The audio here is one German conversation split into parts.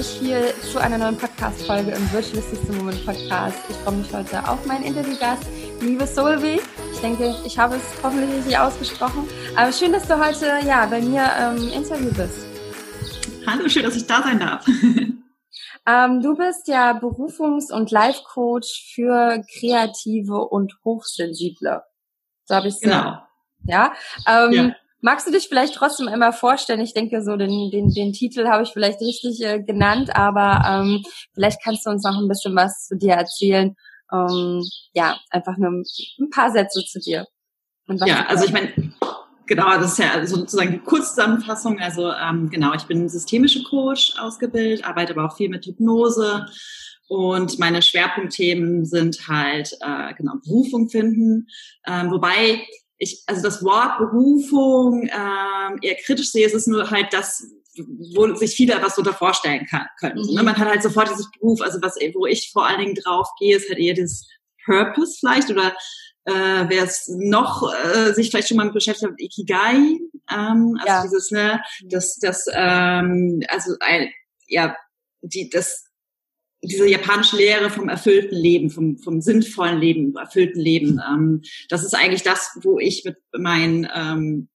euch hier zu einer neuen Podcast-Folge im Virtual System Moment Podcast. Ich freue mich heute auf meinen Interviewgast, liebe Solvi. Ich denke, ich habe es hoffentlich richtig ausgesprochen. Aber schön, dass du heute ja, bei mir im ähm, Interview bist. Hallo, schön, dass ich da sein darf. Ähm, du bist ja Berufungs- und Life-Coach für Kreative und Hochsensible. So habe ich es Genau. Ja. Ähm, ja. Magst du dich vielleicht trotzdem einmal vorstellen? Ich denke, so den, den, den Titel habe ich vielleicht richtig äh, genannt, aber ähm, vielleicht kannst du uns noch ein bisschen was zu dir erzählen. Ähm, ja, einfach nur ein paar Sätze zu dir. ja, also ich meine, genau, das ist ja sozusagen die Kurzzusammenfassung. Also ähm, genau, ich bin systemische Coach ausgebildet, arbeite aber auch viel mit Hypnose. Und meine Schwerpunktthemen sind halt äh, genau Berufung finden, ähm, wobei ich, also das Wort Berufung ähm, eher kritisch sehe, es ist nur halt das, wo sich viele was darunter vorstellen kann, können. Mhm. Man hat halt sofort dieses Beruf, also was, wo ich vor allen Dingen drauf gehe, ist halt eher das Purpose vielleicht oder äh, wer es noch äh, sich vielleicht schon mal mit beschäftigt hat, Ikigai, ähm, also ja. dieses, ne, das, das, ähm, also ein, ja, die, das diese japanische Lehre vom erfüllten Leben, vom, vom sinnvollen Leben, erfüllten Leben. Ähm, das ist eigentlich das, wo ich mit meinen ähm,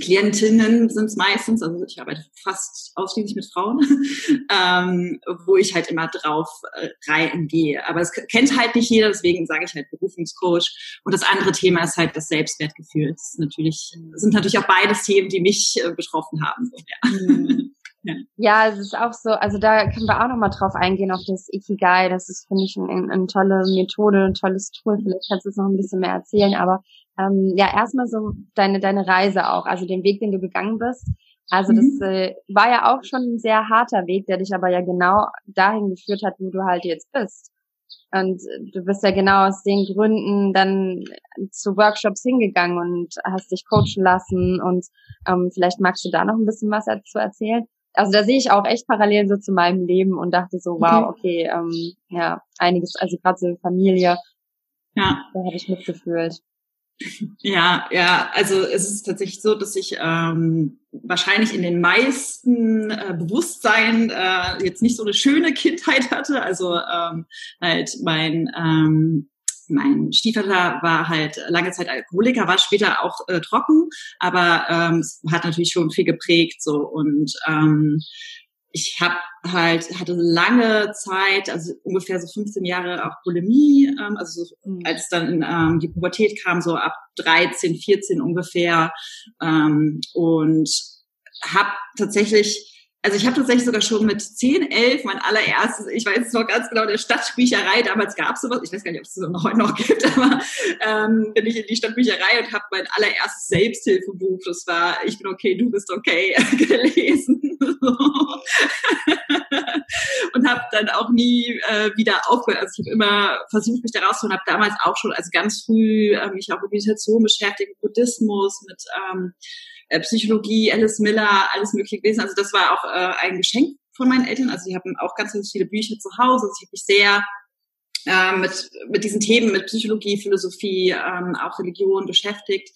Klientinnen sind es meistens, also ich arbeite fast ausschließlich mit Frauen, ähm, wo ich halt immer drauf äh, reingehe. Aber es kennt halt nicht jeder, deswegen sage ich halt Berufungscoach. Und das andere Thema ist halt das Selbstwertgefühl. Das ist natürlich, sind natürlich auch beides Themen, die mich äh, betroffen haben. So, ja. Ja. es ist auch so, also da können wir auch nochmal drauf eingehen, auf das Ikigai. Das ist, finde ich, eine, eine tolle Methode, ein tolles Tool. Vielleicht kannst du es noch ein bisschen mehr erzählen, aber ähm, ja, erstmal so deine, deine Reise auch, also den Weg, den du gegangen bist. Also mhm. das äh, war ja auch schon ein sehr harter Weg, der dich aber ja genau dahin geführt hat, wo du halt jetzt bist. Und du bist ja genau aus den Gründen dann zu Workshops hingegangen und hast dich coachen lassen. Und ähm, vielleicht magst du da noch ein bisschen was dazu erzählen also da sehe ich auch echt parallel so zu meinem Leben und dachte so, wow, okay, ähm, ja, einiges, also gerade so Familie, ja. da habe ich mitgefühlt. Ja, ja, also es ist tatsächlich so, dass ich ähm, wahrscheinlich in den meisten äh, Bewusstsein äh, jetzt nicht so eine schöne Kindheit hatte. Also ähm, halt mein ähm, mein Stiefvater war halt lange Zeit Alkoholiker, war später auch äh, trocken, aber ähm, es hat natürlich schon viel geprägt so und ähm, ich habe halt hatte lange Zeit, also ungefähr so 15 Jahre auch Bulimie, ähm, also so, mhm. als dann ähm, die Pubertät kam, so ab 13, 14 ungefähr ähm, und habe tatsächlich also ich habe tatsächlich sogar schon mit 10, 11 mein allererstes, ich weiß noch ganz genau, der Stadtbücherei, damals gab es sowas, ich weiß gar nicht, ob es das heute noch gibt, aber ähm, bin ich in die Stadtbücherei und habe mein allererstes Selbsthilfebuch, das war Ich bin okay, du bist okay, gelesen. und habe dann auch nie äh, wieder aufgehört. Also ich habe immer versucht, mich da rauszuholen, habe damals auch schon, also ganz früh äh, mich auch mit Meditation beschäftigt, mit Buddhismus, mit ähm, äh, Psychologie, Alice Miller, alles mögliche gewesen. Also das war auch äh, ein Geschenk von meinen Eltern. Also die haben auch ganz, ganz viele Bücher zu Hause. Also ich habe mich sehr äh, mit, mit diesen Themen, mit Psychologie, Philosophie, ähm, auch Religion beschäftigt.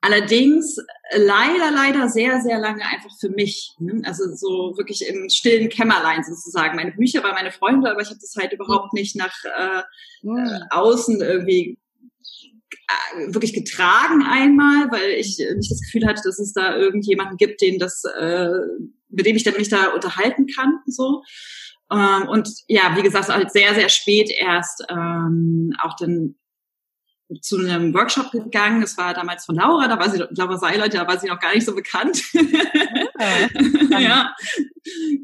Allerdings leider, leider sehr, sehr lange einfach für mich. Ne? Also so wirklich im stillen Kämmerlein sozusagen. Meine Bücher waren meine Freunde, aber ich habe das halt überhaupt nicht nach äh, äh, außen irgendwie wirklich getragen einmal, weil ich nicht das Gefühl hatte, dass es da irgendjemanden gibt, den das, äh, mit dem ich dann mich da unterhalten kann, so. Ähm, und ja, wie gesagt, halt sehr, sehr spät erst ähm, auch dann zu einem Workshop gegangen. Es war damals von Laura, da war sie, Laura Seiler, da war sie noch gar nicht so bekannt. Ja, ja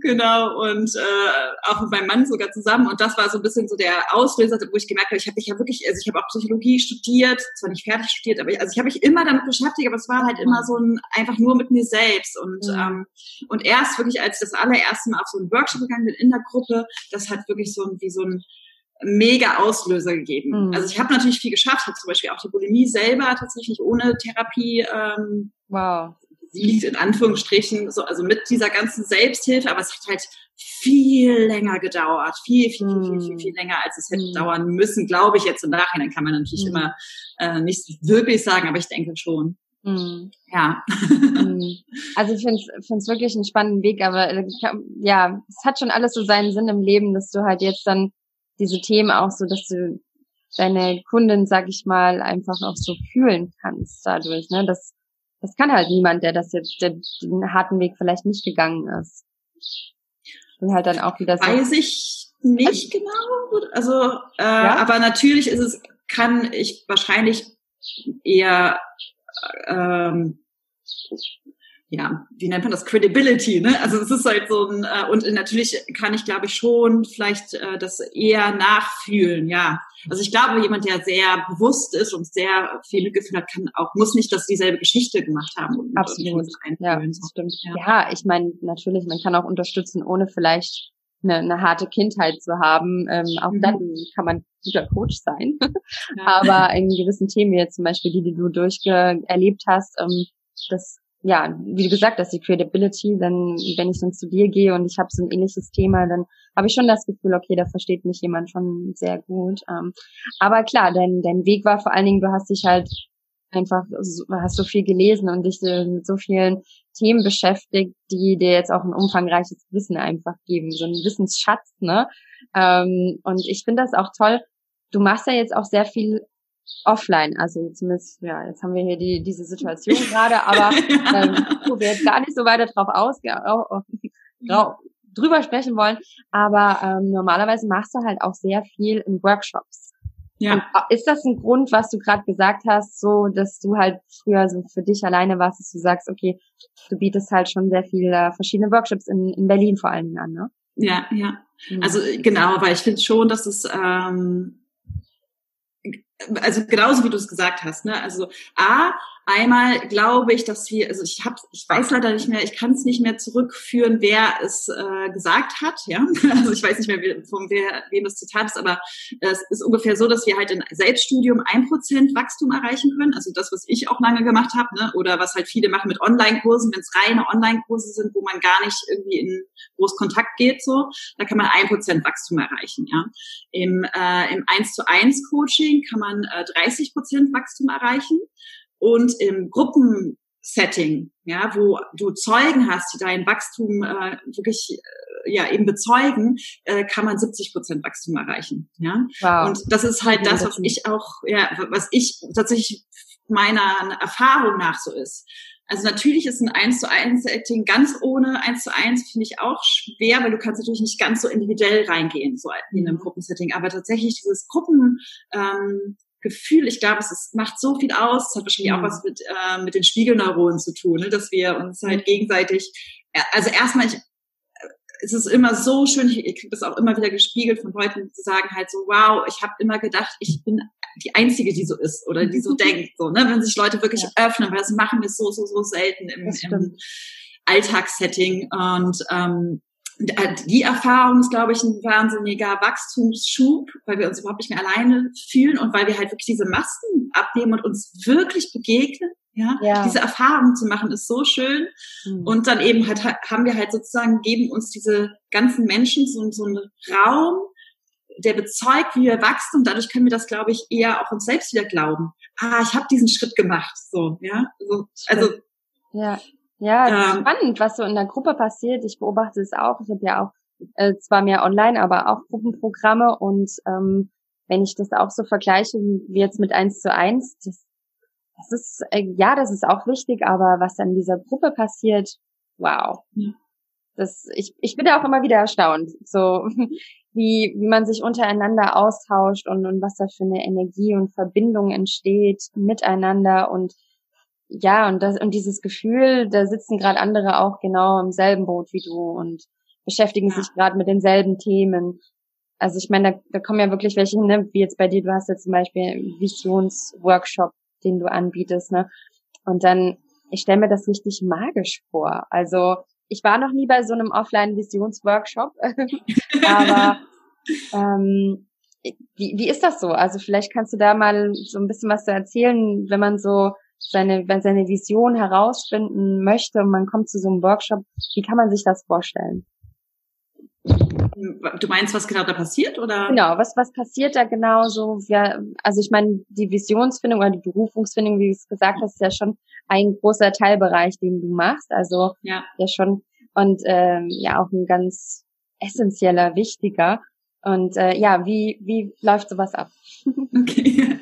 genau. Und äh, auch mit meinem Mann sogar zusammen. Und das war so ein bisschen so der Auslöser, wo ich gemerkt habe, ich habe mich ja wirklich, also ich habe auch Psychologie studiert, zwar nicht fertig studiert, aber ich, also ich habe mich immer damit beschäftigt, aber es war halt immer so ein einfach nur mit mir selbst. Und mhm. ähm, und erst wirklich, als ich das allererste Mal auf so einen Workshop gegangen bin in der Gruppe, das hat wirklich so ein, wie so ein mega Auslöser gegeben. Mhm. Also ich habe natürlich viel geschafft, habe zum Beispiel auch die Bulimie selber tatsächlich ohne Therapie. Ähm, wow. Liegt in Anführungsstrichen so, also mit dieser ganzen Selbsthilfe, aber es hat halt viel länger gedauert, viel, viel, viel, viel, viel, viel länger, als es hätte mhm. dauern müssen, glaube ich jetzt im Nachhinein kann man natürlich mhm. immer äh, nicht wirklich sagen, aber ich denke schon. Mhm. Ja. Mhm. Also ich finde es wirklich einen spannenden Weg, aber äh, ja, es hat schon alles so seinen Sinn im Leben, dass du halt jetzt dann diese Themen auch so, dass du deine Kundin, sag ich mal, einfach auch so fühlen kannst dadurch. Ne? Das, das kann halt niemand, der das jetzt, der den harten Weg vielleicht nicht gegangen ist. Und halt dann auch wieder so. Weiß ich nicht genau. Also, äh, ja? aber natürlich ist es, kann ich wahrscheinlich eher ähm, ja, wie nennt man das, Credibility, ne? Also es ist halt so ein, äh, und natürlich kann ich, glaube ich, schon vielleicht äh, das eher nachfühlen, ja. Also ich glaube, jemand, der sehr bewusst ist und sehr viel Mitgefühl hat, kann auch, muss nicht das dieselbe Geschichte gemacht haben. Und, Absolut. Und ja, so. stimmt. Ja, ja ich meine, natürlich, man kann auch unterstützen, ohne vielleicht eine, eine harte Kindheit zu haben. Ähm, auch mhm. dann kann man guter Coach sein. Ja. Aber in gewissen Themen, jetzt zum Beispiel die, die du durcherlebt hast, ähm, das ja, wie du gesagt hast, die Credibility, dann, wenn ich dann zu dir gehe und ich habe so ein ähnliches Thema, dann habe ich schon das Gefühl, okay, da versteht mich jemand schon sehr gut. Ähm, aber klar, dein, dein Weg war vor allen Dingen, du hast dich halt einfach, hast so viel gelesen und dich mit so vielen Themen beschäftigt, die dir jetzt auch ein umfangreiches Wissen einfach geben, so ein Wissensschatz, ne? Ähm, und ich finde das auch toll. Du machst ja jetzt auch sehr viel offline, also zumindest, ja, jetzt haben wir hier die, diese Situation gerade, aber ähm, wo wir jetzt gar nicht so weiter drauf aus, drüber sprechen wollen, aber ähm, normalerweise machst du halt auch sehr viel in Workshops. Ja. Und äh, ist das ein Grund, was du gerade gesagt hast, so, dass du halt früher so für dich alleine warst, dass du sagst, okay, du bietest halt schon sehr viele verschiedene Workshops in, in Berlin vor allen Dingen an, ne? Ja, ja. Mhm. Also genau, weil ich finde schon, dass es ähm, also genauso wie du es gesagt hast, ne? Also A, einmal glaube ich, dass wir, also ich habe, ich weiß leider nicht mehr, ich kann es nicht mehr zurückführen, wer es äh, gesagt hat, ja. Also ich weiß nicht mehr, wie, von wer, wem das Zitat ist, aber es ist ungefähr so, dass wir halt in Selbststudium ein Prozent Wachstum erreichen können. Also das, was ich auch lange gemacht habe, ne? oder was halt viele machen mit Online-Kursen, wenn es reine Online-Kurse sind, wo man gar nicht irgendwie in groß Kontakt geht, so, da kann man ein Prozent Wachstum erreichen, ja. Im, äh, im 1 zu 1 Coaching kann man äh, 30 Prozent Wachstum erreichen. Und im Gruppensetting, ja, wo du Zeugen hast, die dein Wachstum äh, wirklich äh, ja eben bezeugen, äh, kann man 70 Prozent Wachstum erreichen. Ja, wow. und das ist halt das, was ich auch, ja, was ich tatsächlich meiner Erfahrung nach so ist. Also natürlich ist ein 1 zu 1 Setting ganz ohne 1 zu 1 finde ich auch schwer, weil du kannst natürlich nicht ganz so individuell reingehen, so in einem mhm. Gruppensetting. Aber tatsächlich dieses Gruppen, ähm, Gefühl, ich glaube, es ist, macht so viel aus. Es hat wahrscheinlich auch mhm. was mit, äh, mit den Spiegelneuronen zu tun, ne? dass wir uns halt gegenseitig, also erstmal, ich, es ist immer so schön, ich, ich kriege das auch immer wieder gespiegelt von Leuten, die sagen halt so, wow, ich habe immer gedacht, ich bin die Einzige, die so ist oder die so denkt. So, ne? Wenn sich Leute wirklich ja. öffnen, weil das machen wir so, so, so selten im, im Alltagssetting. Und ähm, äh, die Erfahrung ist, glaube ich, ein wahnsinniger Wachstumsschub, weil wir uns überhaupt nicht mehr alleine fühlen und weil wir halt wirklich diese Masken abnehmen und uns wirklich begegnen. Ja, ja. diese Erfahrung zu machen ist so schön. Mhm. Und dann eben halt, haben wir halt sozusagen, geben uns diese ganzen Menschen so, so einen Raum, der bezeugt, wie wir wachsen und dadurch können wir das, glaube ich, eher auch uns selbst wieder glauben. Ah, ich habe diesen Schritt gemacht, so, ja, also, also ja. Ja, das ist ähm, spannend, was so in der Gruppe passiert. Ich beobachte es auch. Ich habe ja auch äh, zwar mehr online, aber auch Gruppenprogramme und ähm, wenn ich das auch so vergleiche wie jetzt mit eins zu eins, das, das ist äh, ja, das ist auch wichtig, aber was an dieser Gruppe passiert, wow. Das, ich, ich bin da auch immer wieder erstaunt, so wie, wie man sich untereinander austauscht und, und was da für eine Energie und Verbindung entsteht miteinander und ja, und das und dieses Gefühl, da sitzen gerade andere auch genau im selben Boot wie du und beschäftigen ja. sich gerade mit denselben Themen. Also ich meine, da, da kommen ja wirklich welche, ne, wie jetzt bei dir, du hast ja zum Beispiel einen Visionsworkshop, den du anbietest, ne? Und dann, ich stelle mir das richtig magisch vor. Also ich war noch nie bei so einem Offline-Visionsworkshop, aber ähm, wie, wie ist das so? Also vielleicht kannst du da mal so ein bisschen was zu erzählen, wenn man so seine, seine Vision herausfinden möchte und man kommt zu so einem Workshop, wie kann man sich das vorstellen? Du meinst, was genau da passiert, oder? Genau, was, was passiert da genau so? Ja, also ich meine, die Visionsfindung oder die Berufungsfindung, wie du es gesagt hast, ist ja schon ein großer Teilbereich, den du machst. Also ja, ja schon und ähm, ja auch ein ganz essentieller, wichtiger. Und äh, ja, wie, wie läuft sowas ab? Okay.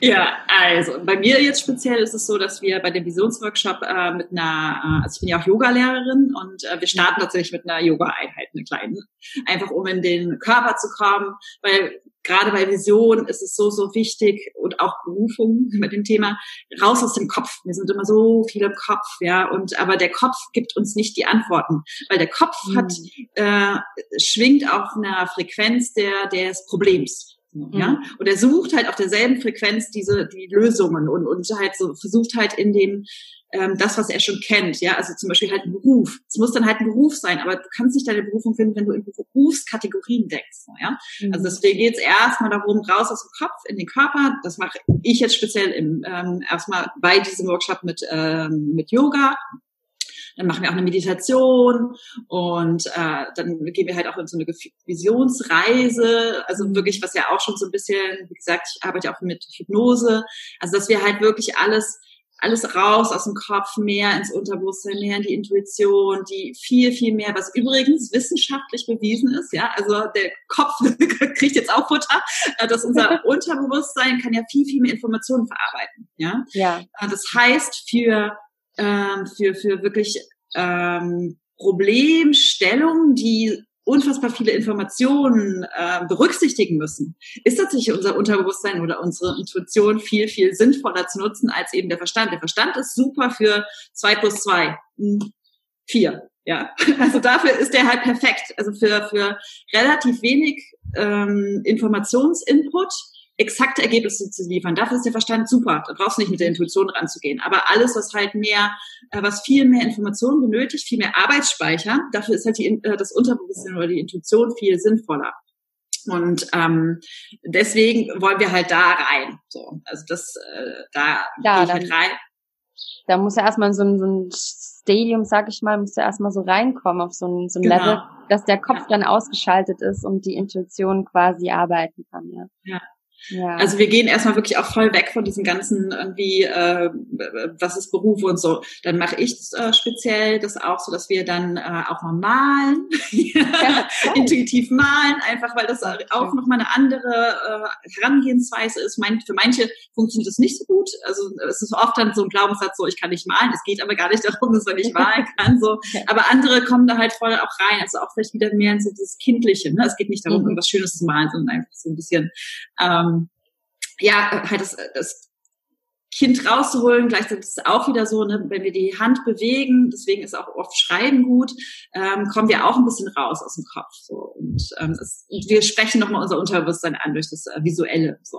Ja, also bei mir jetzt speziell ist es so, dass wir bei dem Visionsworkshop äh, mit einer, äh, also ich bin ja auch Yoga-Lehrerin und äh, wir starten tatsächlich mit einer Yoga-Einheit, eine kleine, einfach um in den Körper zu kommen, weil gerade bei Vision ist es so, so wichtig und auch Berufung mit dem Thema raus aus dem Kopf. Wir sind immer so viel im Kopf, ja, und aber der Kopf gibt uns nicht die Antworten, weil der Kopf mhm. hat, äh, schwingt auf einer Frequenz der, des Problems. Ja, mhm. und er sucht halt auf derselben Frequenz diese die Lösungen und und halt so versucht halt in dem ähm, das, was er schon kennt, ja, also zum Beispiel halt ein Beruf. Es muss dann halt ein Beruf sein, aber du kannst nicht deine Berufung finden, wenn du in Berufskategorien denkst, ja. Mhm. Also deswegen geht es erstmal darum, raus aus dem Kopf in den Körper. Das mache ich jetzt speziell im ähm, erstmal bei diesem Workshop mit ähm, mit Yoga, dann machen wir auch eine Meditation und äh, dann gehen wir halt auch in so eine Visionsreise, also wirklich, was ja auch schon so ein bisschen, wie gesagt, ich arbeite auch mit Hypnose, also dass wir halt wirklich alles alles raus aus dem Kopf, mehr ins Unterbewusstsein, mehr in die Intuition, die viel, viel mehr, was übrigens wissenschaftlich bewiesen ist, ja, also der Kopf kriegt jetzt auch Futter, äh, dass unser Unterbewusstsein kann ja viel, viel mehr Informationen verarbeiten, ja. ja. Äh, das heißt, für ähm, für, für wirklich ähm, Problemstellungen, die unfassbar viele Informationen äh, berücksichtigen müssen, ist tatsächlich unser Unterbewusstsein oder unsere Intuition viel, viel sinnvoller zu nutzen als eben der Verstand. Der Verstand ist super für zwei plus zwei, hm, vier. Ja, also dafür ist der halt perfekt. Also für, für relativ wenig ähm, Informationsinput exakte Ergebnisse zu liefern. Dafür ist der Verstand super. Da brauchst du nicht mit der Intuition ranzugehen. Aber alles, was halt mehr, äh, was viel mehr Informationen benötigt, viel mehr Arbeitsspeicher, dafür ist halt die, äh, das Unterbewusstsein oder die Intuition viel sinnvoller. Und ähm, deswegen wollen wir halt da rein. So, also das, äh, da ja, gehe ich halt rein. Da muss ja erstmal so ein, so ein Stadium, sag ich mal, muss ja erstmal so reinkommen auf so ein, so ein genau. Level, dass der Kopf ja. dann ausgeschaltet ist und die Intuition quasi arbeiten kann. Ja. ja. Ja. Also wir gehen erstmal wirklich auch voll weg von diesem ganzen irgendwie, äh, was ist Beruf und so. Dann mache ich äh, speziell das auch so, dass wir dann äh, auch mal malen, ja, intuitiv malen, einfach weil das auch nochmal eine andere äh, Herangehensweise ist. Mein, für manche funktioniert das nicht so gut. Also es ist oft dann so ein Glaubenssatz, so ich kann nicht malen. Es geht aber gar nicht darum, dass man nicht malen kann. So. Aber andere kommen da halt voll auch rein. Also auch vielleicht wieder mehr in so dieses Kindliche. Ne? Es geht nicht darum, mhm. irgendwas Schönes zu malen, sondern einfach so ein bisschen ähm, ja, halt das, das Kind rauszuholen. Gleichzeitig ist es auch wieder so, ne, wenn wir die Hand bewegen, deswegen ist auch oft Schreiben gut, ähm, kommen wir auch ein bisschen raus aus dem Kopf. So. Und ähm, es, wir sprechen nochmal unser Unterbewusstsein an durch das äh, Visuelle. So.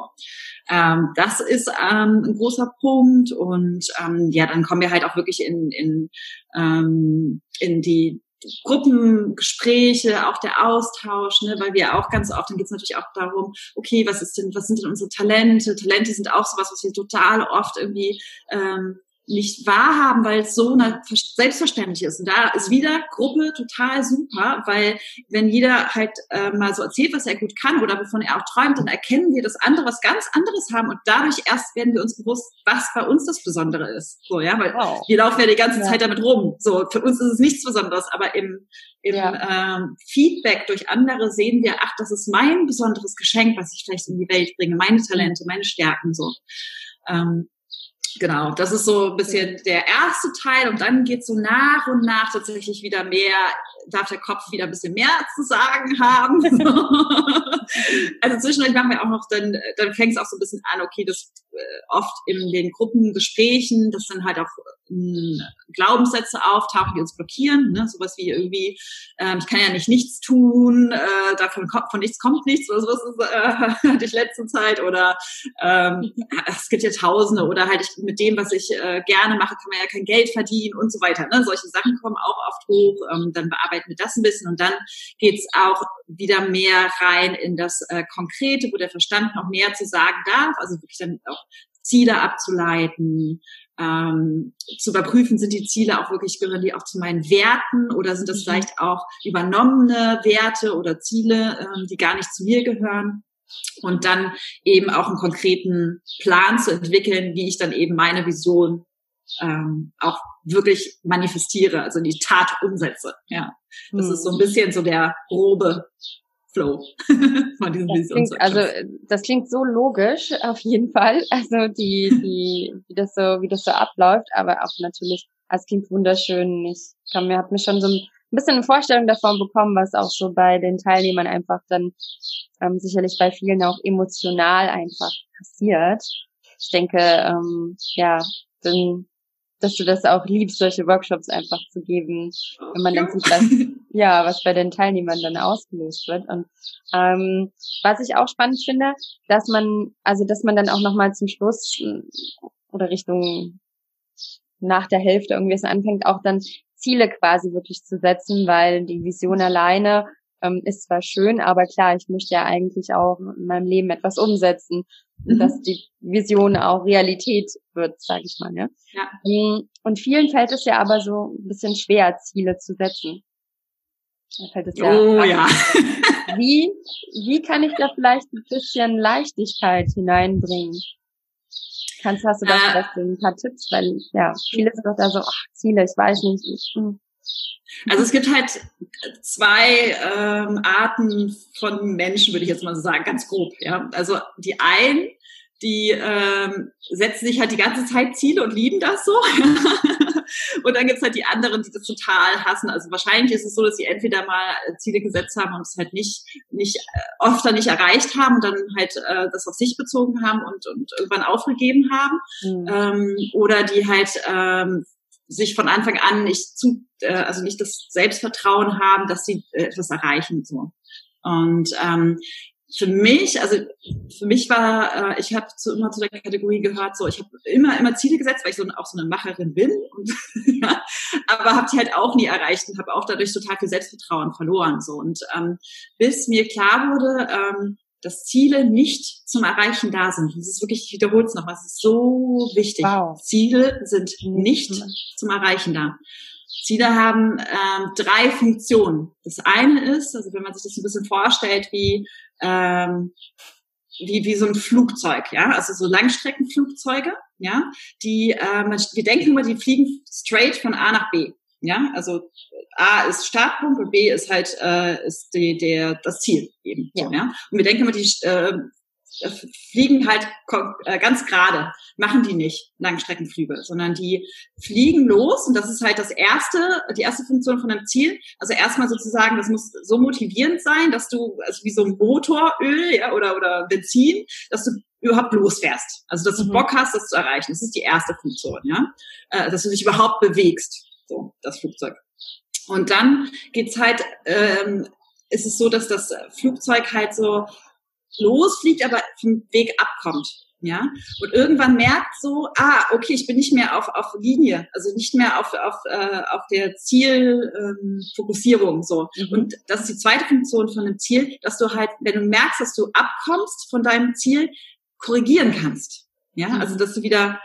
Ähm, das ist ähm, ein großer Punkt. Und ähm, ja, dann kommen wir halt auch wirklich in, in, ähm, in die Gruppengespräche, auch der Austausch, ne, weil wir auch ganz oft, dann geht es natürlich auch darum, okay, was ist denn, was sind denn unsere Talente? Talente sind auch sowas, was wir total oft irgendwie ähm, nicht wahrhaben, weil es so selbstverständlich ist. Und da ist wieder Gruppe total super, weil wenn jeder halt äh, mal so erzählt, was er gut kann oder wovon er auch träumt, dann erkennen wir, dass andere was ganz anderes haben und dadurch erst werden wir uns bewusst, was bei uns das Besondere ist. So, ja, weil wow. wir laufen ja die ganze ja. Zeit damit rum. So, für uns ist es nichts Besonderes, aber im, im ja. ähm, Feedback durch andere sehen wir, ach, das ist mein besonderes Geschenk, was ich vielleicht in die Welt bringe, meine Talente, meine Stärken, so. Ähm, Genau, das ist so ein bisschen der erste Teil und dann geht so nach und nach tatsächlich wieder mehr, darf der Kopf wieder ein bisschen mehr zu sagen haben. also zwischendurch machen wir auch noch, dann, dann fängt es auch so ein bisschen an, okay, das äh, oft in den Gruppengesprächen, dass dann halt auch äh, Glaubenssätse auftauchen, die uns blockieren, ne? sowas wie irgendwie, ähm, ich kann ja nicht nichts tun, äh, davon kommt, von nichts kommt nichts, oder sowas ist, äh, hatte ich letzte Zeit, oder ähm, es gibt ja Tausende, oder halt ich, mit dem, was ich äh, gerne mache, kann man ja kein Geld verdienen und so weiter. Ne? Solche Sachen kommen auch oft hoch, ähm, dann bearbeiten wir das ein bisschen und dann geht's auch wieder mehr rein in das äh, Konkrete, wo der Verstand noch mehr zu sagen darf, also wirklich dann auch Ziele abzuleiten, ähm, zu überprüfen, sind die Ziele auch wirklich, gehören die auch zu meinen Werten oder sind das mhm. vielleicht auch übernommene Werte oder Ziele, ähm, die gar nicht zu mir gehören? Und dann eben auch einen konkreten Plan zu entwickeln, wie ich dann eben meine Vision ähm, auch wirklich manifestiere, also in die Tat umsetze. Ja, das hm. ist so ein bisschen so der grobe Flow von diesem das klingt, Also das klingt so logisch auf jeden Fall. Also die, die, wie das so, wie das so abläuft, aber auch natürlich, es klingt wunderschön. Ich kann mir, hab mir schon so ein bisschen eine Vorstellung davon bekommen, was auch so bei den Teilnehmern einfach dann ähm, sicherlich bei vielen auch emotional einfach passiert. Ich denke, ähm, ja, dann dass du das auch liebst, solche Workshops einfach zu geben, wenn man dann sieht, was, ja, was bei den Teilnehmern dann ausgelöst wird. Und ähm, was ich auch spannend finde, dass man, also dass man dann auch nochmal zum Schluss oder Richtung nach der Hälfte irgendwie so anfängt, auch dann Ziele quasi wirklich zu setzen, weil die Vision alleine ähm, ist zwar schön, aber klar, ich möchte ja eigentlich auch in meinem Leben etwas umsetzen, mhm. dass die Vision auch Realität wird, sage ich mal. Ne? Ja. Ähm, und vielen fällt es ja aber so ein bisschen schwer, Ziele zu setzen. Da fällt es ja oh ja. wie, wie kann ich da vielleicht ein bisschen Leichtigkeit hineinbringen? Kannst, hast du da äh, vielleicht ein paar Tipps? Weil, ja, viele sind doch da so, ach, Ziele, ich weiß nicht. Ich, hm. Also es gibt halt zwei ähm, Arten von Menschen, würde ich jetzt mal so sagen, ganz grob. Ja, also die einen, die ähm, setzen sich halt die ganze Zeit Ziele und lieben das so. und dann gibt's halt die anderen, die das total hassen. Also wahrscheinlich ist es so, dass sie entweder mal Ziele gesetzt haben und es halt nicht, nicht äh, öfter nicht erreicht haben und dann halt äh, das auf sich bezogen haben und, und irgendwann aufgegeben haben. Mhm. Ähm, oder die halt ähm, sich von Anfang an nicht zu, äh, also nicht das Selbstvertrauen haben, dass sie äh, etwas erreichen so. Und ähm, für mich, also für mich war, äh, ich habe zu, immer zu der Kategorie gehört, so ich habe immer immer Ziele gesetzt, weil ich so auch so eine Macherin bin, und, aber habe die halt auch nie erreicht und habe auch dadurch total viel Selbstvertrauen verloren so und ähm, bis mir klar wurde, ähm, dass Ziele nicht zum Erreichen da sind. Das ist wirklich, ich wiederhole es nochmal, es ist so wichtig. Wow. Ziele sind nicht mhm. zum Erreichen da. Ziele haben ähm, drei Funktionen. Das eine ist, also wenn man sich das ein bisschen vorstellt, wie ähm, wie, wie so ein Flugzeug, ja, also so Langstreckenflugzeuge, ja, die, äh, man, wir denken immer, die fliegen straight von A nach B, ja, also A ist Startpunkt und B ist halt äh, ist die, der das Ziel eben. Ja. ja? Und wir denken immer, die äh, fliegen halt äh, ganz gerade, machen die nicht Langstreckenflüge, sondern die fliegen los und das ist halt das erste, die erste Funktion von einem Ziel. Also erstmal sozusagen, das muss so motivierend sein, dass du, also wie so ein Motoröl ja, oder, oder Benzin, dass du überhaupt losfährst. Also dass du mhm. Bock hast, das zu erreichen. Das ist die erste Funktion, ja. Äh, dass du dich überhaupt bewegst, so das Flugzeug. Und dann geht's halt, ähm, ist es so, dass das Flugzeug halt so losfliegt, aber vom Weg abkommt. Ja, und irgendwann merkt so, ah, okay, ich bin nicht mehr auf, auf Linie, also nicht mehr auf, auf, äh, auf der Zielfokussierung ähm, so. Mhm. Und das ist die zweite Funktion von einem Ziel, dass du halt, wenn du merkst, dass du abkommst von deinem Ziel, korrigieren kannst. Ja, mhm. also dass du wieder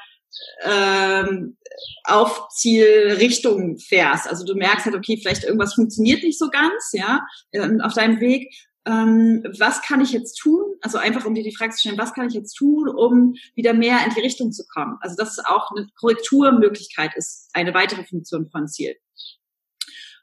ähm, auf Zielrichtung fährst. Also du merkst halt, okay, vielleicht irgendwas funktioniert nicht so ganz, ja, ähm, auf deinem Weg. Ähm, was kann ich jetzt tun? Also einfach, um dir die Frage zu stellen, was kann ich jetzt tun, um wieder mehr in die Richtung zu kommen? Also das ist auch eine Korrekturmöglichkeit ist eine weitere Funktion von Ziel.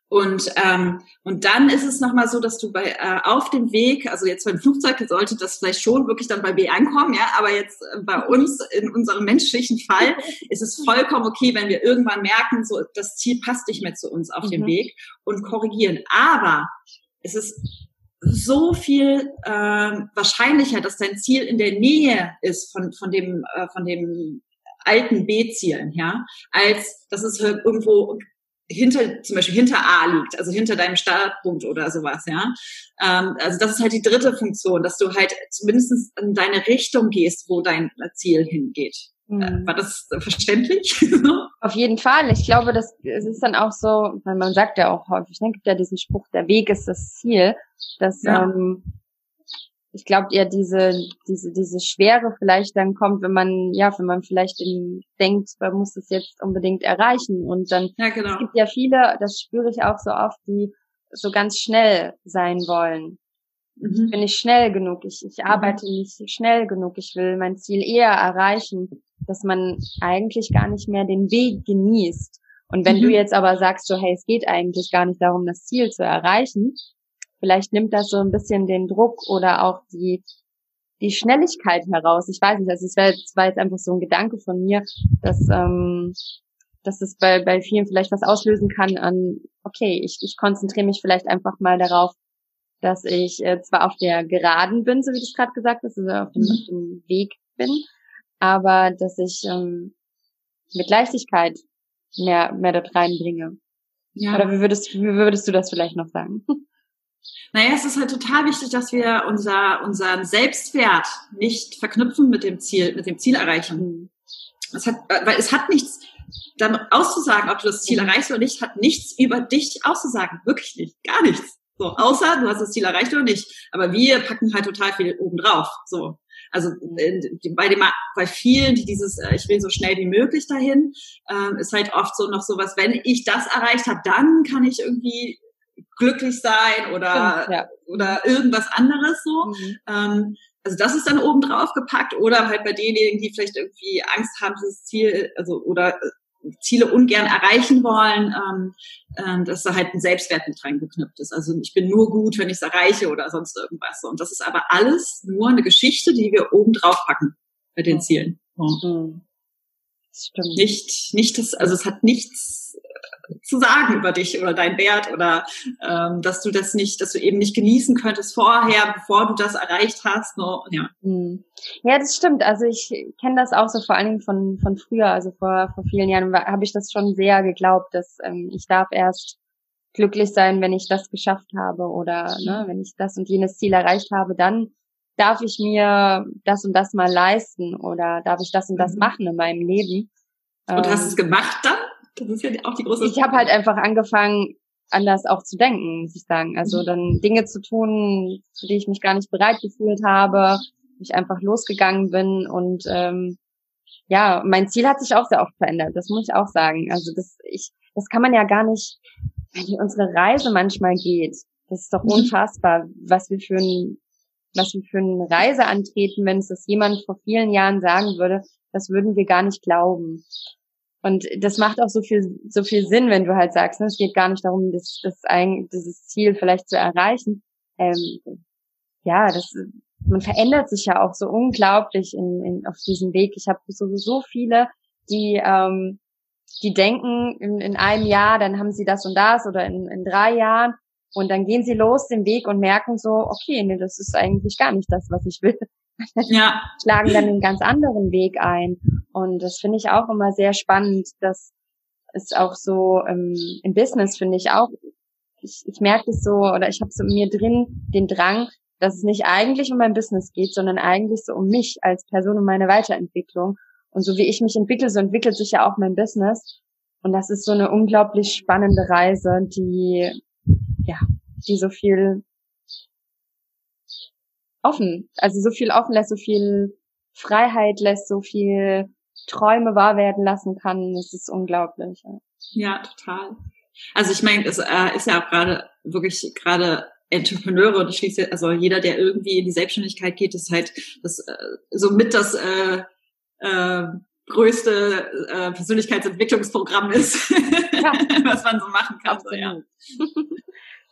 Und, ähm, und dann ist es nochmal so, dass du bei äh, auf dem Weg, also jetzt beim Flugzeug sollte das vielleicht schon wirklich dann bei B ankommen, ja, aber jetzt äh, bei uns in unserem menschlichen Fall ist es vollkommen okay, wenn wir irgendwann merken, so das Ziel passt nicht mehr zu uns auf mhm. dem Weg und korrigieren. Aber es ist so viel äh, wahrscheinlicher, dass dein Ziel in der Nähe ist von, von dem, äh, von dem alten B-Zielen, ja, als dass es irgendwo hinter, zum Beispiel hinter A liegt, also hinter deinem Startpunkt oder sowas, ja. Ähm, also das ist halt die dritte Funktion, dass du halt zumindest in deine Richtung gehst, wo dein Ziel hingeht. Mhm. War das verständlich? Auf jeden Fall. Ich glaube, das es ist dann auch so, weil man sagt ja auch häufig, ne, gibt ja diesen Spruch, der Weg ist das Ziel, dass ja. ähm, ich glaube eher diese, diese, diese Schwere vielleicht dann kommt, wenn man, ja, wenn man vielleicht in, denkt, man muss es jetzt unbedingt erreichen. Und dann ja, genau. es gibt ja viele, das spüre ich auch so oft, die so ganz schnell sein wollen. Mhm. Ich bin nicht schnell genug, ich, ich arbeite mhm. nicht schnell genug, ich will mein Ziel eher erreichen. dass man eigentlich gar nicht mehr den Weg genießt. Und wenn mhm. du jetzt aber sagst, so, hey, es geht eigentlich gar nicht darum, das Ziel zu erreichen, vielleicht nimmt das so ein bisschen den Druck oder auch die, die Schnelligkeit heraus. Ich weiß nicht, also es war, jetzt einfach so ein Gedanke von mir, dass, ähm, dass es bei, bei vielen vielleicht was auslösen kann an, okay, ich, ich konzentriere mich vielleicht einfach mal darauf, dass ich äh, zwar auf der Geraden bin, so wie du es gerade gesagt hast, also auf dem, auf dem Weg bin, aber dass ich ähm, mit Leichtigkeit mehr, mehr dort reinbringe. Ja. Oder wie würdest, wie würdest du das vielleicht noch sagen? Naja, es ist halt total wichtig, dass wir unser, unseren Selbstwert nicht verknüpfen mit dem Ziel, mit dem Ziel erreichen. Mhm. Es hat, weil es hat nichts, dann auszusagen, ob du das Ziel erreichst oder nicht, hat nichts über dich auszusagen. Wirklich nicht. Gar nichts. So, außer du hast das Ziel erreicht oder nicht. Aber wir packen halt total viel oben drauf. So. Also äh, bei dem, bei vielen, die dieses, äh, ich will so schnell wie möglich dahin, äh, ist halt oft so noch sowas, wenn ich das erreicht habe, dann kann ich irgendwie glücklich sein oder ja. oder irgendwas anderes so. Mhm. Ähm, also das ist dann oben drauf gepackt oder halt bei denjenigen, die vielleicht irgendwie Angst haben, dieses Ziel, also oder äh, Ziele ungern erreichen wollen, ähm, ähm, dass da halt ein Selbstwert mit reingeknüpft ist. Also ich bin nur gut, wenn ich es erreiche oder sonst irgendwas. Und das ist aber alles nur eine Geschichte, die wir oben drauf packen bei den Zielen. Mhm. Stimmt. Nicht, nicht das, also es hat nichts zu sagen über dich oder dein Wert oder ähm, dass du das nicht, dass du eben nicht genießen könntest vorher, bevor du das erreicht hast. No, ja. Hm. ja, das stimmt. Also ich kenne das auch so vor allen Dingen von von früher, also vor vor vielen Jahren habe ich das schon sehr geglaubt, dass ähm, ich darf erst glücklich sein, wenn ich das geschafft habe oder ne, wenn ich das und jenes Ziel erreicht habe, dann darf ich mir das und das mal leisten oder darf ich das und das mhm. machen in meinem Leben. Und hast du es ähm, gemacht dann? Das ist ja auch die große. Ich habe halt einfach angefangen, anders auch zu denken, muss ich sagen. Also mhm. dann Dinge zu tun, zu die ich mich gar nicht bereit gefühlt habe, ich einfach losgegangen bin und ähm, ja, mein Ziel hat sich auch sehr oft verändert. Das muss ich auch sagen. Also das ich, das kann man ja gar nicht, wenn unsere Reise manchmal geht. Das ist doch mhm. unfassbar, was wir für ein was wir für eine Reise antreten, wenn es das jemand vor vielen Jahren sagen würde, das würden wir gar nicht glauben. Und das macht auch so viel, so viel Sinn, wenn du halt sagst, ne, es geht gar nicht darum, das, das ein, dieses Ziel vielleicht zu erreichen. Ähm, ja, das, man verändert sich ja auch so unglaublich in, in, auf diesem Weg. Ich habe sowieso viele, die, ähm, die denken in, in einem Jahr, dann haben sie das und das oder in, in drei Jahren und dann gehen sie los den Weg und merken so, okay, nee, das ist eigentlich gar nicht das, was ich will. Ja. Schlagen dann einen ganz anderen Weg ein. Und das finde ich auch immer sehr spannend, dass es auch so ähm, im Business finde ich auch, ich, ich merke es so oder ich habe so in mir drin den Drang, dass es nicht eigentlich um mein Business geht, sondern eigentlich so um mich als Person und meine Weiterentwicklung. Und so wie ich mich entwickle, so entwickelt sich ja auch mein Business. Und das ist so eine unglaublich spannende Reise, die, ja, die so viel offen, also so viel offen lässt, so viel Freiheit lässt, so viel Träume wahr werden lassen kann. Das ist unglaublich. Ja, ja total. Also ich meine, es äh, ist ja auch gerade wirklich gerade Entrepreneure und ich schließe, also jeder, der irgendwie in die Selbstständigkeit geht, ist halt das äh, somit das äh, äh, größte äh, Persönlichkeitsentwicklungsprogramm ist, ja. was man so machen kann. So, ja.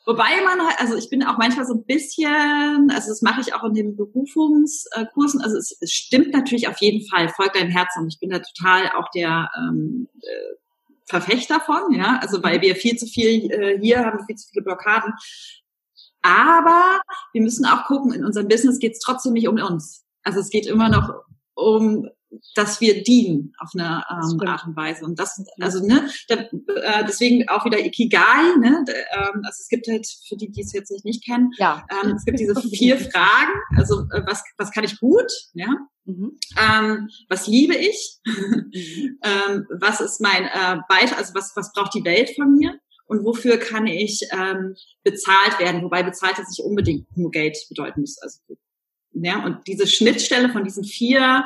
Wobei man halt, also ich bin auch manchmal so ein bisschen, also das mache ich auch in den Berufungskursen, also es, es stimmt natürlich auf jeden Fall, folgt deinem Herzen. Und ich bin da total auch der ähm, äh, Verfechter von, ja, also weil wir viel zu viel äh, hier haben, viel zu viele Blockaden. Aber wir müssen auch gucken, in unserem Business geht es trotzdem nicht um uns. Also es geht immer noch um dass wir dienen auf eine ähm, Art und Weise. Und das, also ne, da, äh, deswegen auch wieder Ikigai. Ne, da, ähm, also es gibt halt für die, die es jetzt nicht kennen, ja. ähm, es gibt diese vier Fragen. Also äh, was was kann ich gut? Ja. Mhm. Ähm, was liebe ich? Mhm. ähm, was ist mein äh, Beitrag? Also was was braucht die Welt von mir? Und wofür kann ich ähm, bezahlt werden? Wobei bezahlt das nicht unbedingt nur Geld bedeuten muss. Also ja, und diese Schnittstelle von diesen vier